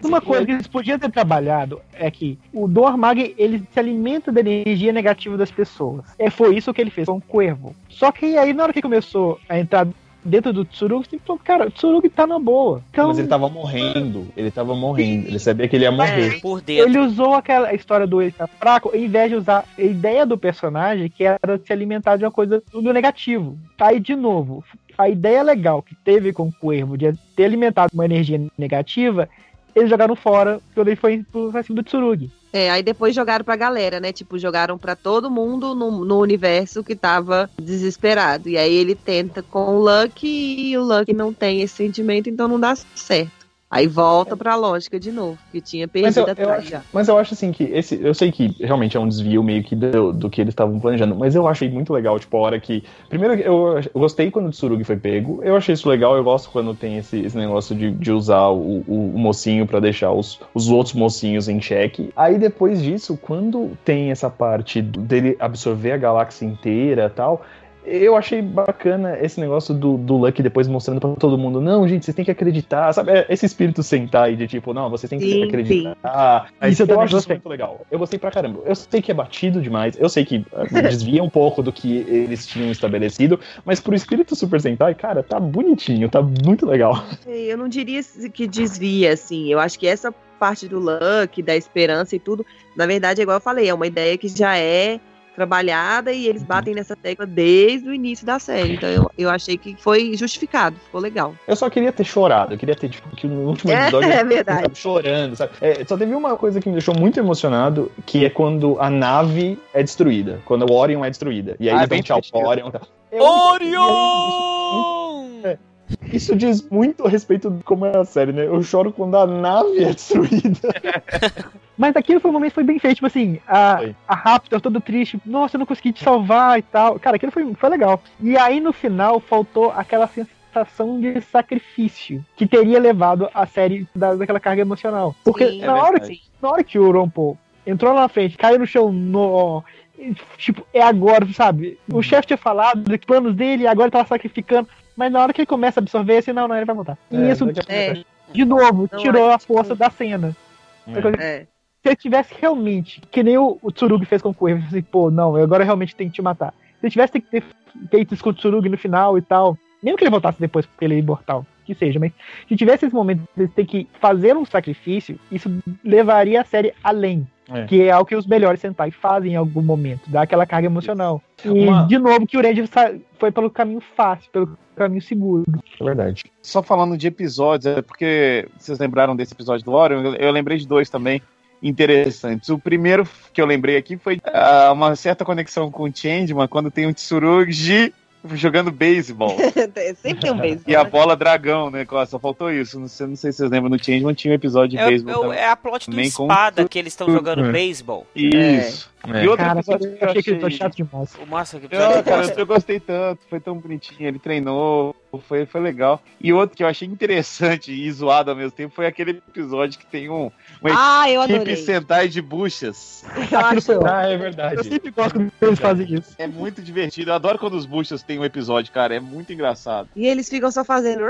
Uma coisa que eles podiam ter trabalhado é que o Dom Armag, ele se alimenta da energia negativa das pessoas. É, foi isso que ele fez com o Cuervo. Só que aí, na hora que começou a entrar dentro do Tsurugi, você falou, cara, o Tsurugi tá na boa. Então, Mas ele tava morrendo. Ele tava morrendo. Ele sabia que ele ia morrer. por dentro. ele usou aquela história do ele tá fraco, em vez de usar a ideia do personagem, que era se alimentar de uma coisa do negativo. Aí, de novo, a ideia legal que teve com o Cuervo de ter alimentado uma energia negativa, eles jogaram fora quando ele foi pro cima do Tsurugi. É, aí depois jogaram pra galera, né? Tipo, jogaram pra todo mundo no, no universo que tava desesperado. E aí ele tenta com o Lucky e o Lucky não tem esse sentimento, então não dá certo. Aí volta pra lógica de novo, que tinha Mas eu, perdido eu acho, já. mas eu acho assim que esse. Eu sei que realmente é um desvio meio que do, do que eles estavam planejando, mas eu achei muito legal, tipo, a hora que. Primeiro, eu, eu gostei quando o Tsurugi foi pego. Eu achei isso legal, eu gosto quando tem esse, esse negócio de, de usar o, o, o mocinho pra deixar os, os outros mocinhos em xeque. Aí depois disso, quando tem essa parte dele absorver a galáxia inteira e tal. Eu achei bacana esse negócio do, do Lucky depois mostrando pra todo mundo, não, gente, vocês têm que acreditar, sabe? É Esse espírito Sentai de tipo, não, vocês têm que Sim, acreditar. Isso Isso eu eu também acho gostei. muito legal. Eu gostei pra caramba. Eu sei que é batido demais, eu sei que eh, desvia um pouco do que eles tinham estabelecido, mas pro espírito Super Sentai, cara, tá bonitinho, tá muito legal. Eu não diria que desvia, assim. Eu acho que essa parte do Luck, da esperança e tudo, na verdade, é igual eu falei, é uma ideia que já é trabalhada e eles batem nessa tecla desde o início da série. Então eu, eu achei que foi justificado, ficou legal. Eu só queria ter chorado, eu queria ter, tipo, que no último É, episódio é eu verdade. tava chorando, sabe? É, só teve uma coisa que me deixou muito emocionado, que é quando a nave é destruída, quando o Orion é destruída. E aí Ah, eles dão tchau pro. Orion. e tal. Eu- Orion! Isso diz muito a respeito de como é a série, né? Eu choro quando a nave é destruída. Mas aquilo foi um momento que foi bem feito, tipo assim, a, Foi. a Raptor toda triste, nossa, eu não consegui te salvar e tal. Cara, aquilo foi, foi legal. E aí no final faltou aquela sensação de sacrifício que teria levado a série da, daquela carga emocional. Porque Sim, na, é hora, verdade. na hora que o Rompo entrou lá na frente, caiu no chão, no, tipo, é agora, sabe? O chefe tinha falado dos planos dele e agora ele tava sacrificando. Mas na hora que ele começa a absorver, assim, não, não, ele vai voltar. E É, isso, a É, de novo, Não, tirou a acho que- força da cena. é. Se ele tivesse realmente, que nem o, o Tsurugi fez com o Coelho, assim, pô, não, eu agora realmente tenho que te matar. Se ele tivesse que ter feito isso com o Tsurugi no final e tal, mesmo que ele voltasse depois porque ele é imortal, que seja, mas se tivesse esse momento de ter que fazer um sacrifício, isso levaria a série além. É. Que é algo que os melhores Sentai fazem em algum momento, dá aquela carga emocional. E, Uma- de novo, que o sa- foi pelo caminho fácil, pelo caminho seguro. É verdade. Só falando de episódios, é porque vocês lembraram desse episódio do Orion, eu, eu lembrei de dois também interessantes. O primeiro que eu lembrei aqui foi ah, uma certa conexão com o Changeman, quando tem um Tsurugi jogando beisebol. Sempre tem um beijo. E a bola dragão, né? Costa? Só faltou isso. Não sei, não sei se vocês lembram, no Changeman tinha um episódio de É, beisebol é é a plot do Também com- espada que eles estão jogando É. beisebol. Isso. E outro Cara, episódio que eu achei que ele foi achei... chato demais. O massa que Não, cara, eu gostei tanto, foi tão bonitinho, ele treinou, foi, foi legal. E outro que eu achei interessante e zoado ao mesmo tempo foi aquele episódio que tem um, uma Ah, eu equipe adorei. Sentai de buchas. Eu Aquilo. Ah, é Eu verdade. sempre gosto quando eles fazem isso. É muito divertido. Eu adoro quando os buchas têm um episódio, cara. É muito engraçado. E eles ficam só fazendo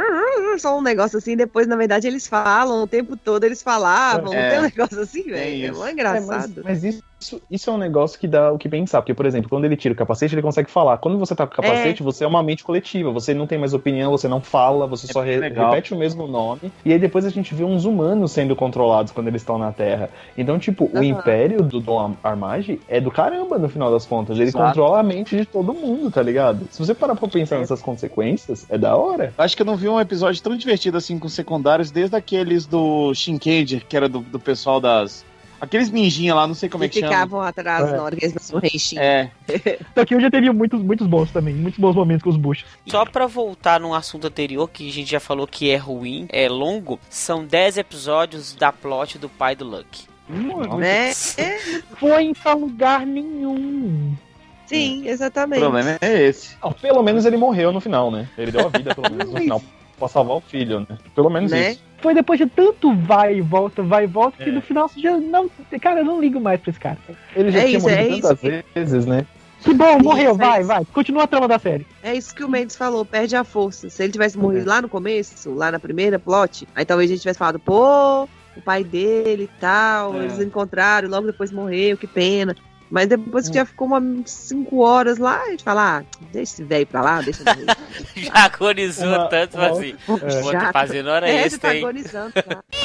só um negócio assim, depois, na verdade, eles falam o tempo todo, eles falavam. É. Não tem um negócio assim, velho. É isso. É, engraçado. mas, mas isso, isso é um negócio que dá o que pensar. Porque, por exemplo, quando ele tira o capacete, ele consegue falar. Quando você tá com o capacete, você é uma mente coletiva. Você não tem mais opinião, você não fala, você É só re- legal. repete o mesmo nome. E aí depois a gente vê uns humanos sendo controlados quando eles estão na Terra. Então, tipo, o Aham. império do Dom Armage é do caramba no final das contas. Ele Exato. controla a mente de todo mundo, tá ligado? Se você parar pra pensar nessas consequências, é da hora. Acho que eu não vi um episódio tão divertido assim com secundários desde aqueles do Shinkenger, que era do, do pessoal das. Aqueles ninjinha lá, não sei como é que chama. ficavam atrás É. na hora que eles o renchinho. É, Só que eu já teve muitos, muitos bons também, muitos bons momentos com os buchos. Só pra voltar num assunto anterior que a gente já falou que é ruim, é longo, são 10 episódios da plot do pai do Lucky. Né? Foi em tal lugar nenhum. Sim, o exatamente. problema é esse. Não, pelo menos ele morreu no final, né? Ele deu a vida, pelo menos, no final. Pra salvar o filho, né? Pelo menos Né? isso. Foi depois de tanto vai e volta, vai e volta, que É. no final você já não. Cara, eu não ligo mais pra esse cara. Ele já É tinha isso, é morrido tantas vezes, né? Que bom, morreu, Isso, é vai, isso. vai. Continua a trama da série. É isso que o Mendes falou, perde a força. Se ele tivesse morrido lá no começo, lá na primeira plot, aí talvez a gente tivesse falado, pô, o pai dele e tal, É. eles encontraram, logo depois morreu, que pena. Mas depois que já ficou umas 5 horas lá, a gente fala, ah, deixa esse velho pra lá, deixa ele. Já agorizou Uma- tanto uma assim. Vou tá fazendo hora É, você extra, tá hein? agonizando. Tá?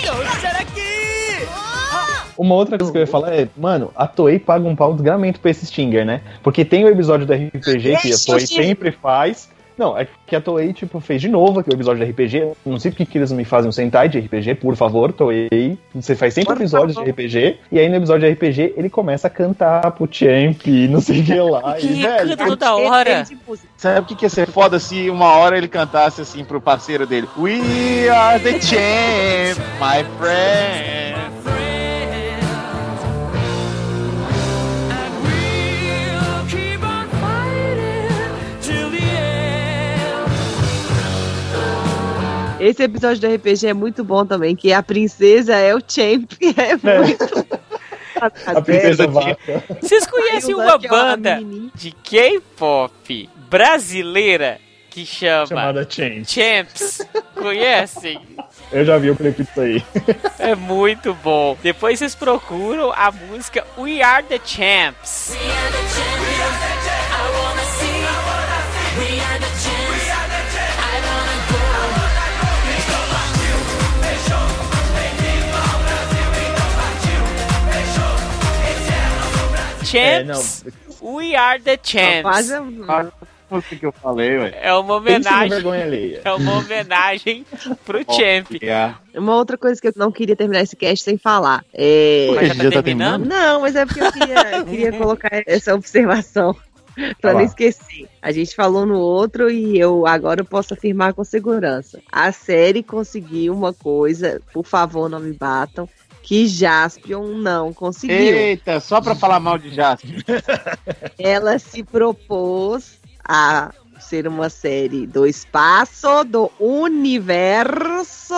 Uma outra coisa que eu ia falar é, mano, a Toei paga um pau desgramento pra esse Stinger, né? Porque tem o episódio do RPG que a Toei sempre faz. Não, é que a Toei, tipo, fez de novo aqui o episódio de RPG. Não sei porque que eles não me fazem um Sentai de RPG, por favor, Toei. Você faz sempre Por episódios favor. de RPG, e aí no episódio de RPG ele começa a cantar pro Champ, não sei o que lá. E, Que velho, canta toda hora. Sabe o que que ia ser foda se uma hora ele cantasse assim pro parceiro dele? We are the champ, my friend. Esse episódio do RPG é muito bom também, que a princesa é o Champ. É muito. a princesa vaca. Vocês conhecem uma é uma banda de K-pop brasileira que chama Chamada Champ. Champs? Conhecem? Eu já vi o clipe disso aí. É muito bom. Depois vocês procuram a música We Are the Champs. É, Champs, We Are the Champs. Quase música que eu falei, ué. É uma homenagem. É uma homenagem pro Champ. É. Uma outra coisa que eu não queria terminar esse cast sem falar. É... Mas já Já tá tá terminando? Não, mas é porque eu queria, eu queria colocar essa observação pra Vai não esquecer. A gente falou no outro e eu agora eu posso afirmar com segurança. A série conseguiu uma coisa, por favor, não me batam, que Jaspion não conseguiu. Eita, só pra falar mal de Jasper. Ela se propôs a ser uma série do espaço, do universo.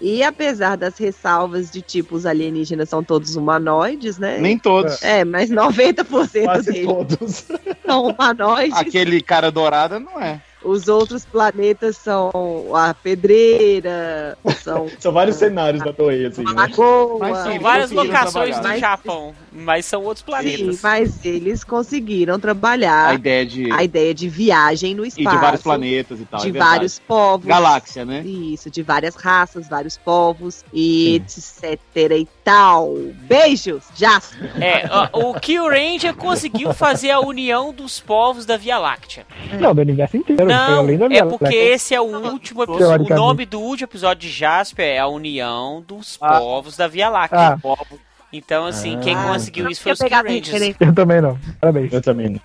E apesar das ressalvas de tipo os alienígenas são todos humanoides, né? Nem todos. É, mas 90% Quase deles todos. são humanoides. Aquele cara dourado não é. Os outros planetas são a pedreira, são São vários cenários da Toei, assim, né? lagoa. Mas sim, São várias locações no Japão, mas são outros Sim, planetas. mas eles conseguiram A trabalhar ideia de. a ideia de viagem no E espaço. de vários planetas e tal. de é vários povos. Galáxia, né? Isso, de várias raças, vários povos e etc e tal. Beijos, Jasper. É, o Kill Ranger conseguiu fazer a união dos povos da Via Láctea. Não, do universo inteiro. foi Não, além da é porque Láctea. esse é o último episódio. O nome do último episódio de Jasper é a união dos Ah. povos da Via Láctea. Ah, Então, assim, Ah. quem Ah, conseguiu isso foi os Kill Rangers. eu também não. Parabéns. Eu também. não.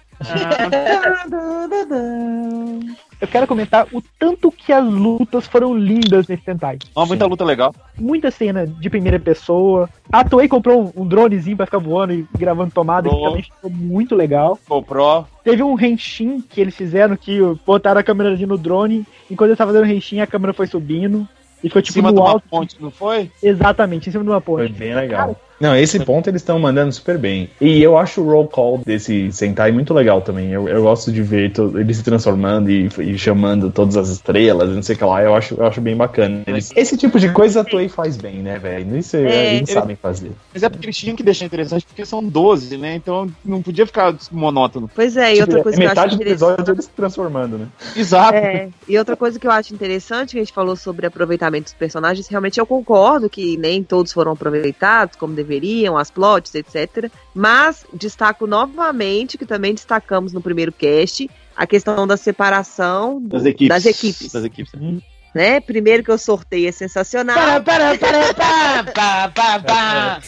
Eu quero comentar o tanto que as lutas foram lindas nesse Sentai. Ó, muita luta legal. Muita cena de primeira pessoa. A Toei comprou um, um dronezinho pra ficar voando e gravando tomada, que Boa. também ficou muito legal. GoPro. Teve um renshin que eles fizeram que botaram a câmera no drone. Enquanto eles estavam fazendo o renshin, a câmera foi subindo. E ficou Em tipo cima de uma alto. ponte, não foi? Exatamente, em cima de uma Foi ponte. bem legal. Não, esse ponto eles estão mandando super bem. E eu acho o roll call desse Sentai muito legal também. Eu, eu gosto de ver to- ele se transformando e, e chamando todas as estrelas, não sei o que lá. Eu acho, eu acho bem bacana. Eles- esse tipo de coisa a Toei faz bem, né, velho? Isso É. eles sabem fazer. Mas é porque eles tinham que deixar interessante, porque são 12, né? Então não podia ficar monótono. Pois é, e Tipo, outra coisa é que eu acho metade do episódio eles se transformando, né? Exato. É, e outra coisa que eu acho interessante, que a gente falou sobre aproveitamento dos personagens, realmente eu concordo que nem todos foram aproveitados como deveriam, as plots, etc. Mas destaco novamente, que também destacamos no primeiro cast, a questão da separação do- Das equipes. das equipes. Das equipes. Né? Primeiro que eu sorteio é sensacional. Para, para, para, pá, pá, pá, pá.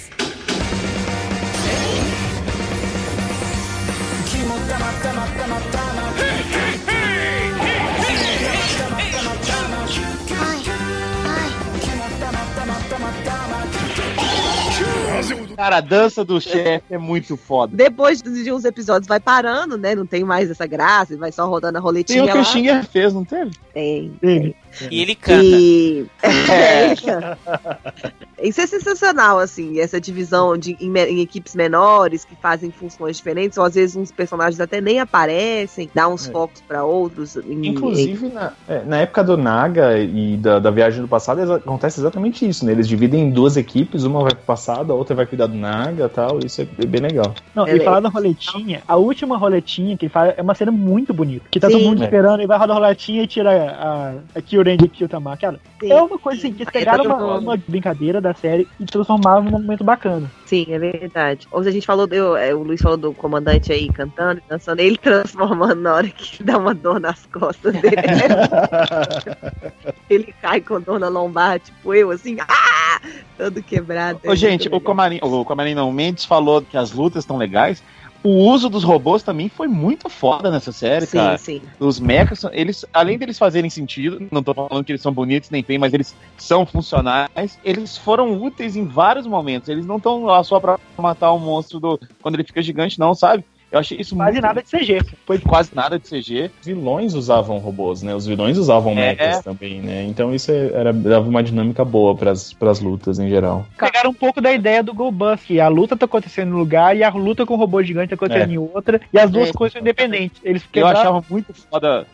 Cara, a dança do chefe é muito foda. Depois de uns episódios vai parando, né? Não tem mais essa graça, vai só rodando a Tem roletinha o que lá. o Xinger fez, não teve? Tem. Teve. E ele canta. E... É. Isso é sensacional, assim, essa divisão de, em, em equipes menores que fazem funções diferentes, ou às vezes uns personagens até nem aparecem, dá uns É. focos pra outros. em- Inclusive, na, é, na época do Naga e da, da viagem do passado, exa- acontece exatamente isso, né? Eles dividem em duas equipes, uma vai pro passado, a outra vai cuidar do Naga e tal. Isso é bem legal. Não, Ela e é- falar da roletinha, a última roletinha que ele faz é uma cena muito bonita. Que tá Sim. todo mundo É. esperando e vai rodar a roletinha e tira a, a Kill Kyurenji Kyutama, cara. Sim. É uma coisa assim, que eles pegaram Eu tô uma, uma brincadeira da série e transformaram num momento bacana. Sim, é verdade. Ou se a gente falou, do, é, o Luiz falou do comandante aí cantando dançando, ele transformando na hora que dá uma dor nas costas dele. ele cai com dor na lombar, tipo eu, assim, ah! todo quebrado. É Ô, gente, o. Comarim, o Comarim não, o Mendes falou que as lutas estão legais. O uso dos robôs também foi muito foda nessa série, Sim, cara. sim. Os mechas, eles, além deles fazerem sentido, não tô falando que eles são bonitos nem bem, mas eles são funcionais. Eles foram úteis em vários momentos. Eles não estão lá só pra matar o monstro do quando ele fica gigante, não, sabe? Eu achei isso Quase muito nada de CG. Foi quase nada de CG. Os vilões usavam robôs, né? Os vilões usavam É. mechas também, né? Então isso é- era, dava uma dinâmica boa pras, pras lutas em geral. Pegaram um pouco da ideia do Go Bus, que a luta tá acontecendo em um lugar e a luta com o robô gigante tá acontecendo É. em outra, e as duas É. coisas são independentes. Eles Eu quebraram- achava muito foda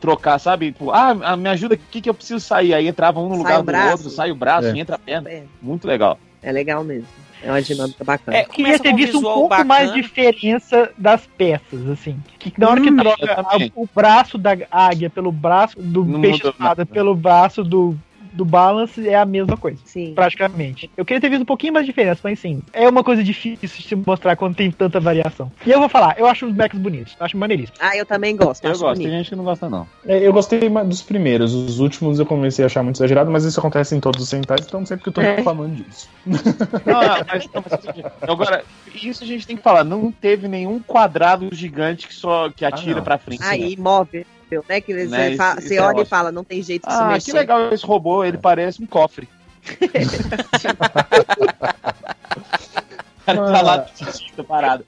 trocar, sabe? Tipo, ah, ah, me ajuda aqui que eu preciso sair. Aí entrava um no Sai lugar o do outro, sai o braço É. e entra a perna. É, Muito legal. é legal mesmo. É uma dinâmica bacana. É, queria ter um visto um visual pouco bacana. mais de diferença das peças, assim. Que na hora que Hum, troca eu também. a- o braço da águia pelo braço do Não peixe espada pelo braço do, do balance é a mesma coisa. Sim. Praticamente. Eu queria ter visto um pouquinho mais de diferença, mas sim. É uma coisa difícil de se mostrar quando tem tanta variação. E eu vou falar, eu acho os mechas bonitos. Acho maneiríssimo. Ah, eu também gosto. Eu acho gosto, tem bonito. gente que não gosta, não. É, Eu gostei dos primeiros, os últimos eu comecei a achar muito exagerado, mas isso acontece em todos os centais, então sempre que eu tô É. reclamando disso. Não, não, mas, não, mas- agora, isso a gente tem que falar. Não teve nenhum quadrado gigante que só que atira não. pra frente. Aí, né? Que Né, você, isso- fa- isso você é olha e ótimo. fala, não tem jeito de se Ah, mexer. que legal esse robô, ele parece um cofre. O cara tá lá tinta parado.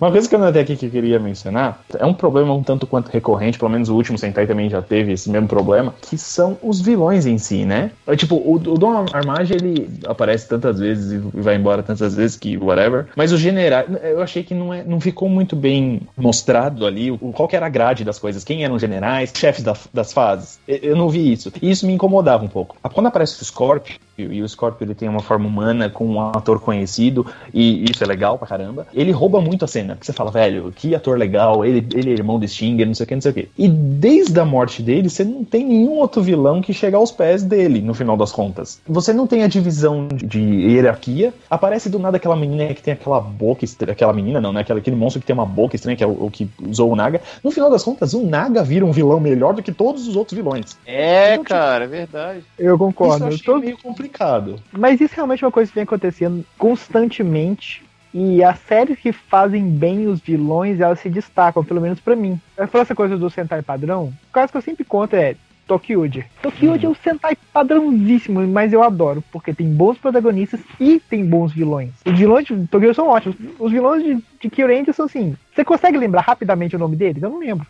Uma coisa que eu notei aqui que eu queria mencionar, é um problema um tanto quanto recorrente, pelo menos o último Sentai também já teve esse mesmo problema, que são os vilões em si, né? É, Tipo, o, o Dom Armage, ele aparece tantas vezes e vai embora tantas vezes que whatever, mas o general, eu achei que não, é, não ficou muito bem mostrado ali o, qual que era a grade das coisas, quem eram generais, chefes da- das fases. Eu, eu não vi isso. E isso me incomodava um pouco. Quando aparece o Scorpio, e o Scorpio ele tem uma forma humana com um ator conhecido, e isso é legal pra caramba. Ele rouba muito a cena, porque você fala, velho, que ator legal, ele, ele é irmão do Stinger, não sei o que, não sei o que. E desde a morte dele, você não tem nenhum outro vilão que chega aos pés dele, no final das contas. Você não tem a divisão de, de hierarquia, aparece do nada aquela menina que tem aquela boca estranha, aquela menina não, né, aquela, aquele monstro que tem uma boca estranha, que é o, o que usou o Naga. No final das contas, o Naga vira um vilão melhor do que todos os outros vilões. É, cara, é verdade. Eu Isso concordo. eu Eu achei tô- meio complicado. Mas isso realmente é uma coisa que vem acontecendo constantemente. E as séries que fazem bem os vilões, elas se destacam, pelo menos pra mim. Eu falo essa coisa do Sentai padrão, o caso que eu sempre conto é Tokyuji. Tokyuji é um Sentai padrãozíssimo, mas eu adoro, porque tem bons protagonistas e tem bons vilões. Os vilões de Tokyuji são ótimos. Os vilões de, de Kyurenji são assim. Você consegue lembrar rapidamente o nome deles? Eu não lembro.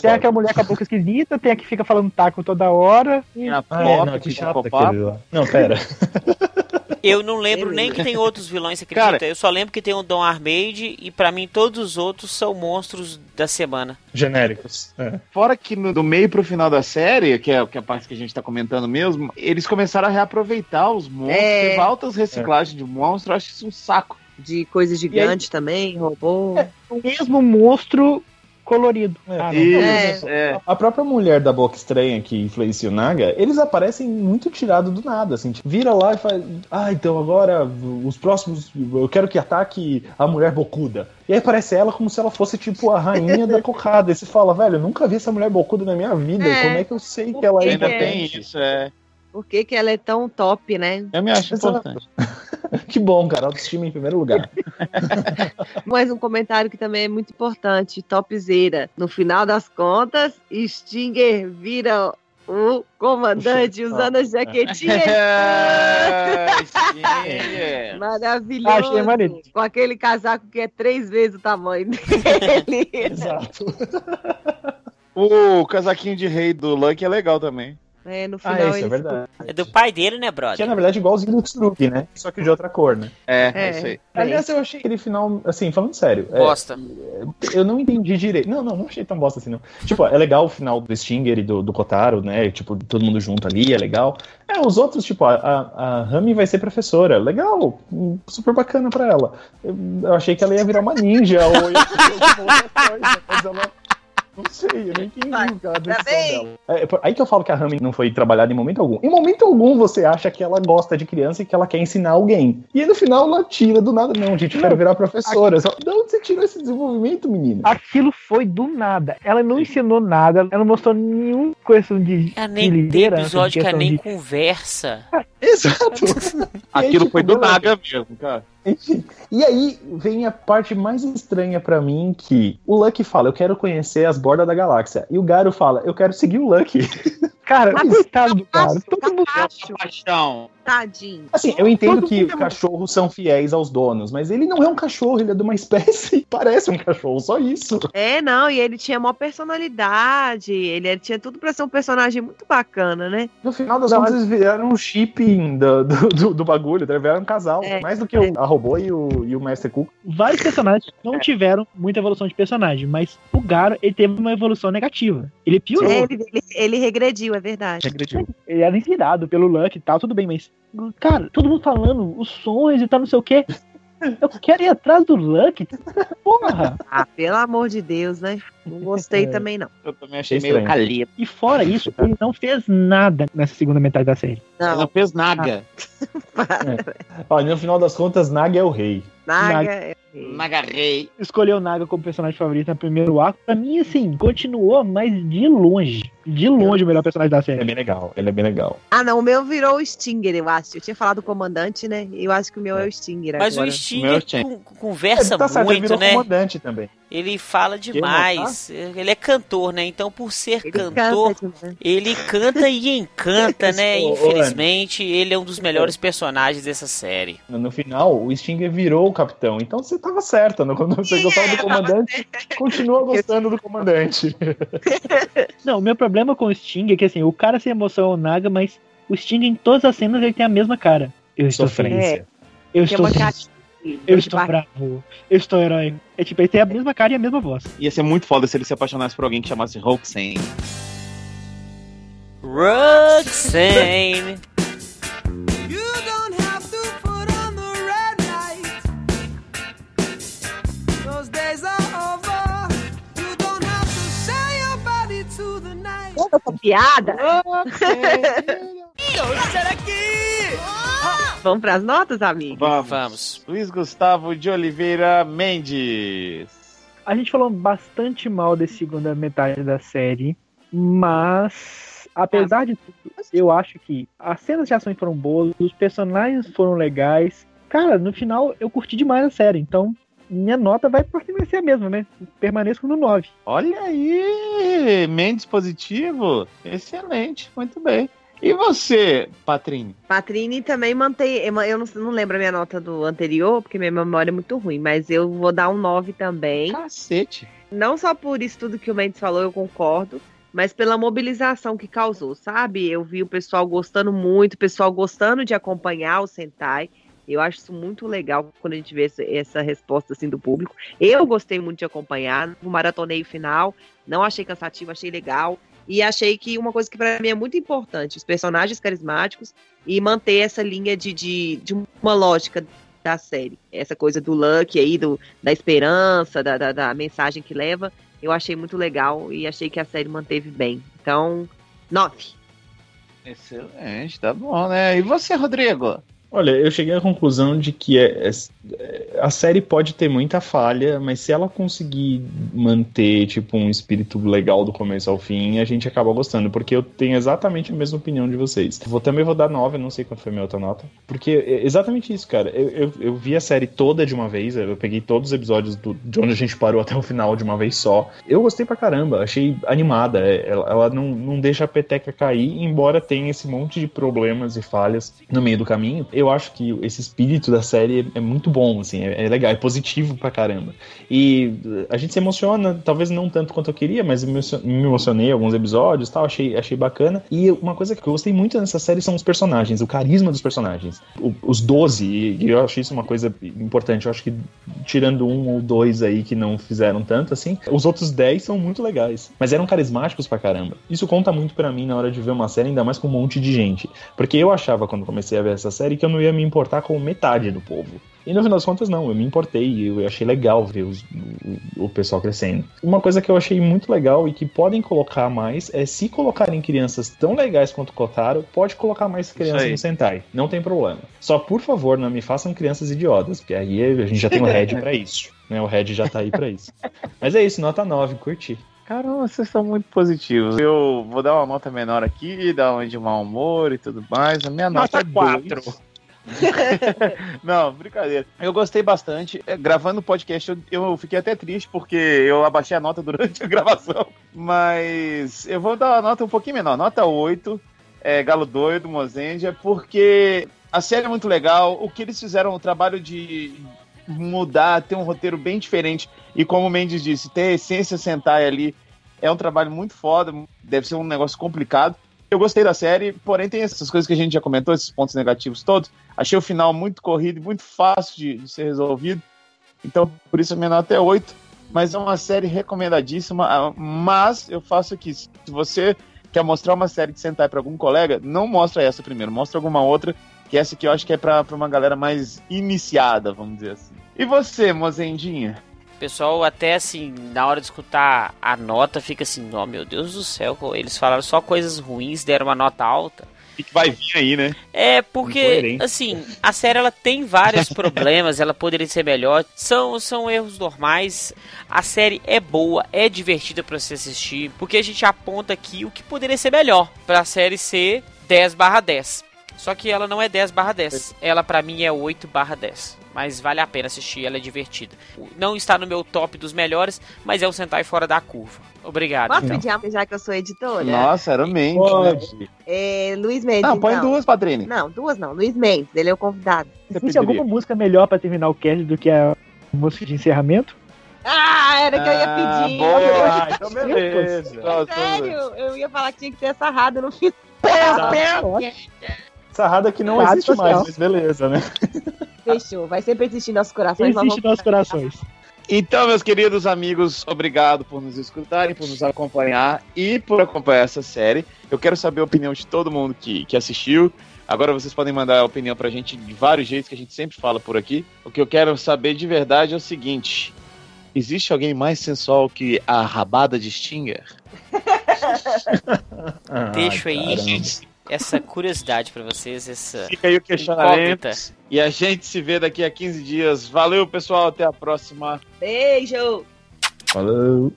Tem aquela mulher com a boca esquisita, tem a que fica falando taco toda hora. E... A Ah, é, não, que que chato aquele lá. Não, pera. Eu não lembro nem que tem outros vilões, você acredita? Cara- eu só lembro que tem o Dom Armade e pra mim todos os outros são monstros da semana. Genéricos. É. Fora que no, do meio pro final da série, que é, que é a parte que a gente tá comentando mesmo, eles começaram a reaproveitar os monstros, É. teve altas reciclagens de monstros, eu acho isso um saco. De coisas gigantes também, robô. o mesmo monstro colorido. É. Ah, não. Isso, é. A própria mulher da boca estranha que influencia o Naga, eles aparecem muito tirados do nada, assim, tipo, vira lá e faz, ah, então agora os próximos, eu quero que ataque a mulher bocuda. E aí aparece ela como se ela fosse tipo a rainha da cocada. E você fala, velho, eu nunca vi essa mulher bocuda na minha vida, É. como é que eu sei que ela é Ainda tem isso, é. Por que, que ela é tão top, né? Eu me acho Exato. importante. Que bom, cara, autoestima em primeiro lugar. Mais um comentário que também é muito importante. Topzera. No final das contas, Stinger vira o comandante usando a jaquetinha. É. Maravilhoso. Achei. Com aquele casaco que é três vezes o tamanho dele. Exato. O casaquinho de rei do Lucky é legal também. É, no Ah, final isso é verdade. É do pai dele, né, Que é, brother? na verdade, igualzinho do Tsurugi, né? Só que de outra cor, né? É, É. é isso aí. Aliás, eu achei aquele final, assim, falando sério. é, Bosta. eu não entendi direito. Não, não, não achei tão bosta assim, não. Tipo, é legal o final do Stinger e do, do Kotaro, né? Tipo, todo mundo junto ali, é legal. É, os outros, tipo, a, a, a Rami vai ser professora. Legal, super bacana pra ela. Eu, eu achei que ela ia virar uma ninja ou ia fazer alguma outra coisa, mas ela Não sei, eu não entendi ela tá dela. É, é aí que eu falo que a Rami não foi trabalhada em momento algum. Em momento algum você acha que ela gosta de criança e que ela quer ensinar alguém. E aí no final ela tira do nada. Não, gente, eu quero virar professora. Só, de onde você tirou esse desenvolvimento, menina? Aquilo foi do nada. Ela não ensinou nada, ela não mostrou nenhuma questão de, É, de nem tem liderança. de episódio que é questão nem de- conversa. Exato. Aquilo tipo, foi do beleza. Naga mesmo, cara. Enfim. E aí vem a parte mais estranha pra mim que o Lucky fala, eu quero conhecer as bordas da galáxia. E o Garo fala, eu quero seguir o Lucky. Cara, Mas coitado do cara. Capacho, Todo mundo capacho, Paixão. Tadinho. Assim, eu entendo Todo que é cachorros são fiéis aos donos, mas ele não é um cachorro, ele é de uma espécie e parece um cachorro, só isso. É, não, e ele tinha uma personalidade, ele, ele tinha tudo pra ser um personagem muito bacana, né? No final das Não, contas, eles viraram um shipping do, do, do, do bagulho, tá? viraram um casal. É. Mais do que o, a robô e o, e o Master Cook. vários personagens não tiveram muita evolução de personagem, mas o Garo, ele teve uma evolução negativa. Ele piorou. É, ele, ele, ele regrediu, é verdade. Regrediu. Ele era inspirado pelo Luck e tal, tudo bem, mas. Cara, todo mundo falando os sonhos e tal, não sei o quê. Eu quero ir atrás do Luck. Porra! Ah, pelo amor de Deus, né? Não gostei É. também, não. Eu também achei Estranho. meio calido. E fora isso, ele não fez nada nessa segunda metade da série. Ele Não, não fez Naga. Olha, no final das contas, Nag é o rei. Naga. é- Naga Rei. Escolheu o Naga como personagem favorito no primeiro arco. Pra mim, assim, continuou, mas de longe. De longe o melhor personagem da Ele é série. bem legal, ele é bem legal. Ah, não, o meu virou o Stinger, eu acho. Eu tinha falado do comandante, né? Eu acho que o meu é o Stinger Mas agora. o Stinger Meu con- conversa tá certo, ele muito, virou né? comandante também. Ele fala demais. Ele é cantor, né? Então, por ser Ele cantor, canta ele canta e encanta, né? Infelizmente, ele é um dos melhores personagens dessa série. No, no final, o Stinger virou o capitão. Então você tava certa. né? Quando você gostava do comandante, continua gostando do comandante. Não, o meu problema com o Sting é que, assim, o cara se emoção é o Naga, mas o Sting em todas as cenas ele tem a mesma cara. Eu estou feliz. Sofrência. Eu estou Eu estou bravo. Eu estou heróico. É tipo, ele tem a mesma cara e a mesma voz. Ia ser muito foda se ele se apaixonasse por alguém que chamasse Roxane. Roxane. Toda essa piada. Vamos pras notas, amigo? Vamos. Vamos. Luiz Gustavo de Oliveira Mendes. A gente falou bastante mal da segunda metade da série, mas apesar de tudo, eu acho que as cenas de ações foram boas, os personagens foram legais. Cara, no final eu curti demais a série, então minha nota vai permanecer a mesma, né? Permaneço no 9. Olha aí, Mendes positivo. Excelente, muito bem. E você, Patrícia? Patrini também mantém. Eu eu não, não lembro a minha nota do anterior, porque minha memória é muito ruim, mas eu vou dar um 9 também. Cacete. Não só por isso tudo que o Mendes falou, eu concordo, mas pela mobilização que causou, sabe? Eu vi o pessoal gostando muito, o pessoal gostando de acompanhar o Sentai. Eu acho isso muito legal quando a gente vê essa, resposta assim do público. Eu gostei muito de acompanhar, o maratonei final, não achei cansativo, achei legal. E achei que uma coisa que para mim é muito importante, os personagens carismáticos e manter essa linha de, de, de uma lógica da série. Essa coisa do Luck aí, do, da esperança, da, da, da mensagem que leva, eu achei muito legal e achei que a série manteve bem. Então, nove. Excelente, tá bom, né? E você, Rodrigo? Olha, eu cheguei à conclusão de que é- é- a série pode ter muita falha, mas se ela conseguir manter tipo um espírito legal do começo ao fim, a gente acaba gostando, porque eu tenho exatamente a mesma opinião de vocês. Vou também vou dar 9, não sei qual foi minha outra nota, porque é exatamente isso, cara. Eu, eu, eu vi a série toda de uma vez, eu peguei todos os episódios do- de onde a gente parou até o final de uma vez só. Eu gostei pra caramba, achei animada. é, Ela, ela não, não deixa a peteca cair, embora tenha esse monte de problemas e falhas no meio do caminho. Eu acho que esse espírito da série é, é muito bom, assim, é, é legal, é positivo pra caramba. E a gente se emociona, talvez não tanto quanto eu queria, mas me emocio- me emocionei em alguns episódios tal, achei, achei bacana. E uma coisa que eu gostei muito nessa série são os personagens, o carisma dos personagens. O- os 12, e eu achei isso uma coisa importante, eu acho que tirando um ou dois aí que não fizeram tanto assim, os outros 10 são muito legais, mas eram carismáticos pra caramba. Isso conta muito pra mim na hora de ver uma série, ainda mais com um monte de gente. Porque eu achava, quando comecei a ver essa série, que eu não ia me importar com metade do povo. E no final das contas, não, eu me importei, eu achei legal ver os- o, o pessoal crescendo. Uma coisa que eu achei muito legal e que podem colocar mais é se colocarem crianças tão legais quanto Kotaro, pode colocar mais crianças no Sentai, não tem problema. Só por favor, não me façam crianças idiotas, porque aí a gente já tem o Red pra isso. Né? O Red já tá aí pra isso. Mas é isso, nota 9, curti. Caramba, vocês são muito positivos. Eu vou dar uma nota menor aqui, dar uma de mau humor e tudo mais. A minha nota, Nota é quatro. 2. Não, brincadeira. Eu gostei bastante. É, Gravando o podcast, eu, eu fiquei até triste porque eu abaixei a nota durante a gravação. Mas eu vou dar uma nota um pouquinho menor, nota 8. É, Galo Doido, Mozendia, porque a série é muito legal. O que eles fizeram, o trabalho de mudar, ter um roteiro bem diferente. E como o Mendes disse, ter a essência Sentai ali é um trabalho muito foda. Deve ser um negócio complicado. Eu gostei da série, porém tem essas coisas que a gente já comentou, esses pontos negativos todos. Achei o final muito corrido e muito fácil de, de ser resolvido. Então, por isso a minha nota é 8. Mas é uma série recomendadíssima. ah, Mas eu faço aqui: se você quer mostrar uma série de Sentai para algum colega, não mostra essa primeiro, mostra alguma outra. Que essa aqui eu acho que é pra uma galera mais iniciada, vamos dizer assim. E você, mozendinha? Pessoal até assim, na hora de escutar a nota, fica assim, ó meu Deus do céu, eles falaram só coisas ruins, deram uma nota alta. O que vai vir aí, né? É, porque, assim, a série ela tem vários problemas, ela poderia ser melhor, são, são erros normais. A série é boa, é divertida pra você assistir, porque a gente aponta aqui o que poderia ser melhor pra série ser 10 barra 10. Só que ela não é 10 barra 10, ela pra mim é 8 barra 10. Mas vale a pena assistir, ela é divertida. Não está no meu top dos melhores, mas é um Sentai fora da curva. Obrigado. Posso pedir uma, já que eu sou editora? Nossa, era o Mendes. né? Pode. É, Luiz Mendes. Não, põe então. duas, Patrícia. Não, duas não. Luiz Mendes, ele é o convidado. Você Existe alguma música melhor pra terminar o cast do que a música de encerramento? Ah, era que eu ia Ah, pedir. boa, então beleza. Sério, eu ia falar que tinha que ter essa rada no final. Sarrada que não Sarrada existe mais, social. mas beleza, né? Fechou. Vai sempre existir em nossos corações. Existe nossos corações. Então, meus queridos amigos, obrigado por nos escutarem, por nos acompanhar e por acompanhar essa série. Eu quero saber a opinião de todo mundo que, que assistiu. Agora vocês podem mandar a opinião pra gente de vários jeitos que a gente sempre fala por aqui. O que eu quero saber de verdade é o seguinte: existe alguém mais sensual que a rabada de Stinger? Deixo aí caramba. Essa curiosidade pra vocês, essa Fica aí o questionamento. incógnita. E a gente se vê daqui a 15 dias. Valeu, pessoal. Até a próxima. Beijo! Falou.